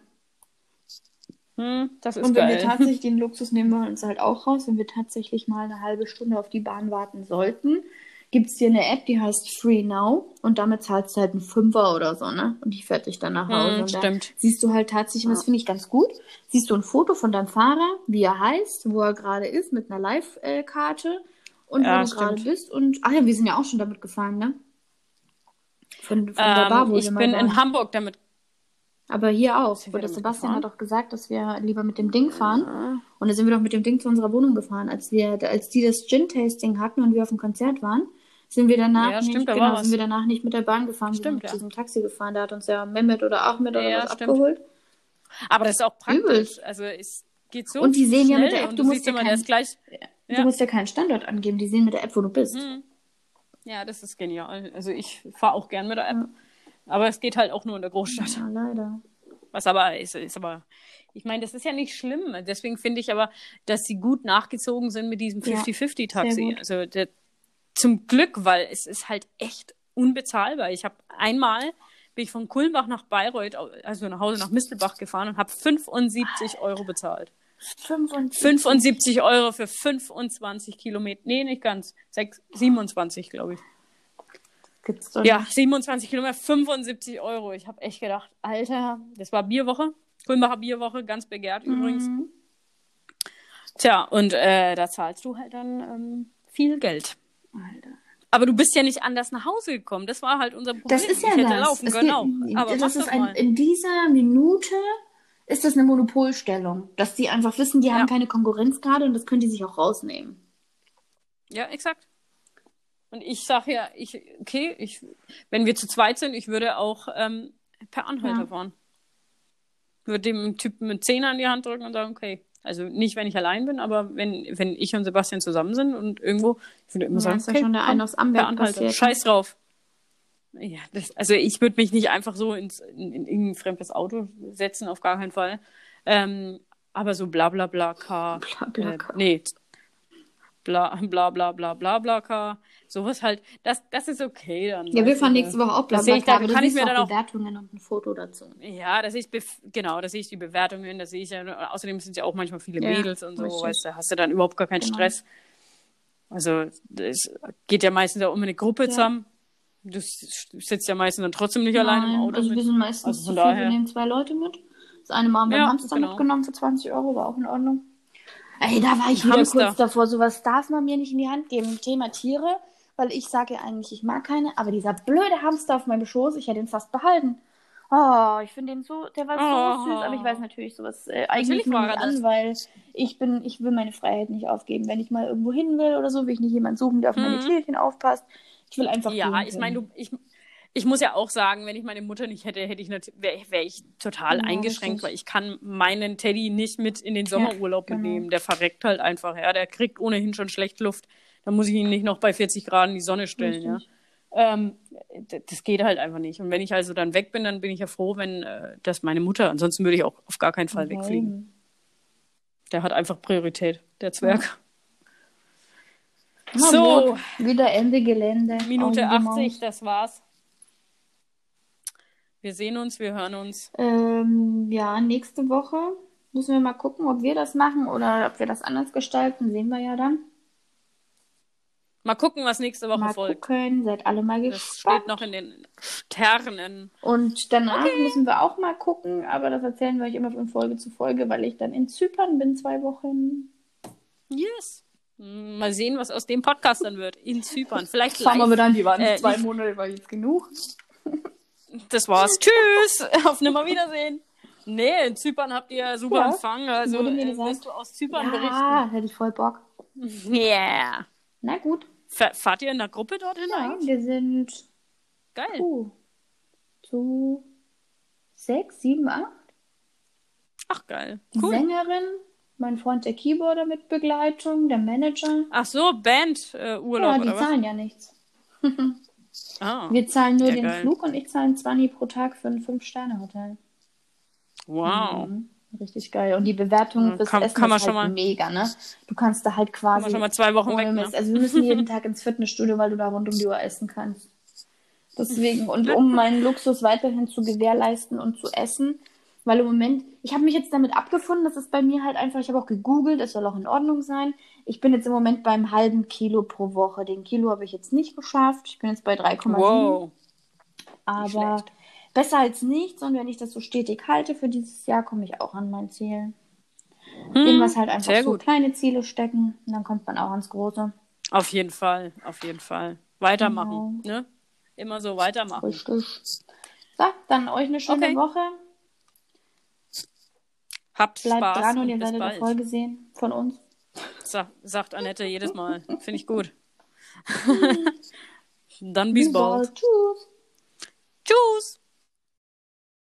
hm, das ist Und wenn wir geil. tatsächlich den Luxus nehmen wir uns halt auch raus, wenn wir tatsächlich mal eine halbe Stunde auf die Bahn warten sollten, gibt es hier eine App, die heißt Free Now und damit zahlst du halt einen Fünfer oder so, ne? Und die fährt dich dann nach Hause. Und da stimmt. siehst du halt tatsächlich, und das finde ich ganz gut, siehst du ein Foto von deinem Fahrer, wie er heißt, wo er gerade ist, mit einer Live-Karte und Ja, wo du gerade bist. Und ach ja, wir sind ja auch schon damit gefahren, ne? Von, von der Bar, Ähm, wo ich bin in Hamburg damit. Aber hier auch. Sind wir Und der damit Sebastian gefahren? hat auch gesagt, dass wir lieber mit dem Ding fahren. Ah, Und dann sind wir doch mit dem Ding zu unserer Wohnung gefahren. Als wir, als die das Gin-Tasting hatten und wir auf dem Konzert waren, sind wir danach Ja, nicht, stimmt, genau, sind wir danach nicht mit der Bahn gefahren, wir sind Stimmt, mit ja. diesem Taxi gefahren. Da hat uns ja Mehmet oder Ahmed oder Ja, was stimmt. abgeholt. Aber das ist auch praktisch. Übelst. Also es geht so Und die sehen ja mit der App, du du musst ja kein- gleich. Du Ja. musst ja keinen Standort angeben, die sehen mit der App, wo du bist. Hm. Ja, das ist genial. Also ich fahre auch gern mit der App. Aber es geht halt auch nur in der Großstadt. Ja, leider. Was aber ist, ist aber, ich meine, das ist ja nicht schlimm. Deswegen finde ich aber, dass sie gut nachgezogen sind mit diesem Ja, sehr 50-50-Taxi. gut. Also der, zum Glück, weil es ist halt echt unbezahlbar. Ich habe einmal bin ich von Kulmbach nach Bayreuth, also nach Hause nach Mistelbach gefahren und habe 75 Euro bezahlt. 25. 75 Euro für 25 Kilometer. Nee, nicht ganz. Sechs, 27, glaube ich. Gibt's doch Ja, nicht. 27 Kilometer, 75 Euro. Ich habe echt gedacht, Alter, das war Bierwoche. Kulmbacher Bierwoche, ganz begehrt übrigens. Mhm. Tja, und äh, da zahlst du halt dann ähm, viel Geld. Alter. Aber du bist ja nicht anders nach Hause gekommen. Das war halt unser Problem. Das ist ja ich hätte das. laufen Es können auch. geht- Aber das ist ein, in dieser Minute ist das eine Monopolstellung, dass die einfach wissen, die Ja. haben keine Konkurrenz gerade und das können die sich auch rausnehmen. Ja, exakt. Und ich sage ja, ich, okay, ich, wenn wir zu zweit sind, ich würde auch ähm, per Anhalter Ja. fahren. Würde dem Typen mit Zehner in die Hand drücken und sagen, okay. Also nicht, wenn ich allein bin, aber wenn, wenn ich und Sebastian zusammen sind und irgendwo, ich würde immer Ja, sagen, ist okay, schon der eine aus Amberg passiert. Scheiß drauf. Ja, das, also ich würde mich nicht einfach so ins, in, in irgendein fremdes Auto setzen, auf gar keinen Fall. Ähm, aber so bla bla bla Car. Bla, bla, äh, nee. Bla bla bla bla bla bla Car. Sowas halt, das, das ist okay dann. Ja, wir fahren du, nächste Woche auch Das sehe ich, da aber kann ich mir auch dann auch Bewertungen und ein Foto dazu. ja, da sehe ich bef- genau, da sehe ich die Bewertungen, da sehe ich ja, außerdem sind ja auch manchmal viele Ja, Mädels und so, richtig. weißt du, hast du dann überhaupt gar keinen Genau. Stress. Also es geht ja meistens auch um eine Gruppe Ja. zusammen. Du sitzt ja meistens dann trotzdem nicht allein im Nein, Auto. also wir mit. sind meistens Also zu von viel, wir nehmen zwei Leute mit. Das eine Mal haben wir Ja, Hamster genau. mitgenommen für 20 Euro, war auch in Ordnung. Ey, da war ich wieder Hamster. kurz davor. Sowas darf man mir nicht in die Hand geben. Thema Tiere, weil ich sage ja eigentlich, ich mag keine, aber dieser blöde Hamster auf meinem Schoß, ich hätte ihn fast behalten. Oh, ich finde den so, der war so Oh. süß, aber ich weiß natürlich sowas äh, eigentlich nicht an, weil ich bin, ich will meine Freiheit nicht aufgeben. Wenn ich mal irgendwo hin will oder so, will ich nicht jemanden suchen, der auf meine Mhm. Tierchen aufpasst. Ich will einfach Ja, ich meine, du, ich, ich muss ja auch sagen, wenn ich meine Mutter nicht hätte, hätte ich wäre wär ich total Ja, eingeschränkt, richtig. weil ich kann meinen Teddy nicht mit in den Sommerurlaub genau. mitnehmen. Der verreckt halt einfach, ja. Der kriegt ohnehin schon schlecht Luft. Da muss ich ihn nicht noch bei 40 Grad in die Sonne stellen, ja. Richtig. Ähm, d- das geht halt einfach nicht. Und wenn ich also dann weg bin, dann bin ich ja froh, wenn äh, das meine Mutter. Ansonsten würde ich auch auf gar keinen Fall wegfliegen. Nein. Der hat einfach Priorität, der Zwerg. Na So. wieder Ende Gelände. Minute Augen die 80, Maus. das war's. Wir sehen uns, wir hören uns. Ähm, ja, nächste Woche müssen wir mal gucken, ob wir das machen oder ob wir das anders gestalten. Sehen wir ja dann. Mal gucken, was nächste Woche Mal folgt. gucken. Seid alle mal Das gespannt. steht noch in den Sternen. Und danach müssen wir auch mal gucken, aber das erzählen wir euch immer von Folge zu Folge, weil ich dann in Zypern bin, zwei Wochen. Yes. Mal sehen, was aus dem Podcast dann wird. In Zypern. Vielleicht Schauen wir dann, die waren Äh, zwei Monate, war jetzt genug. Das war's. Tschüss. Auf Nimmerwiedersehen. Nee, in Zypern habt ihr super Ja, Empfang. Also äh, wirst du aus Zypern Ja, hätte ich voll Bock. berichten. Yeah. Na gut. Fa- Fahrt ihr in der Gruppe dorthin Ja, eigentlich? wir sind Geil. uh, zu sechs, sieben, acht. Ach, geil. Die Cool. Sängerin, mein Freund der Keyboarder mit Begleitung, der Manager. Ach so, Band-Urlaub ja, oder die was? zahlen ja nichts. Ah, Wir zahlen nur den geil. Flug und ich zahle 20 pro Tag für ein Fünf-Sterne-Hotel. wow. Mhm. Richtig geil. Und die Bewertung fürs kann- Essen kann man ist schon halt mal- mega, ne? Du kannst da halt quasi. Kann man schon mal zwei Wochen weg, ne? Also wir müssen jeden Tag ins Fitnessstudio, weil du da rund um die Uhr essen kannst. Deswegen, und um meinen Luxus weiterhin zu gewährleisten und zu essen, weil im Moment, ich habe mich jetzt damit abgefunden, das ist bei mir halt einfach, ich habe auch gegoogelt, es soll auch in Ordnung sein. Ich bin jetzt im Moment beim halben Kilo pro Woche. Den Kilo habe ich jetzt nicht geschafft. Ich bin jetzt bei 3,7. Wow. Aber besser als nichts. Und wenn ich das so stetig halte für dieses Jahr, komme ich auch an mein Ziel. Hm, Irgendwas halt einfach so gut. kleine Ziele stecken und dann kommt man auch ans Große. Auf jeden Fall, auf jeden Fall. Weitermachen, Genau. ne? Immer so weitermachen. Richtig. So, dann euch eine schöne Okay. Woche. Habt Bleibt Spaß dran und ihr bis werdet bald. Erfolge sehen von uns. Sa sagt Annette jedes Mal. Finde ich gut. Dann bis bald. Tschüss. Tschüss.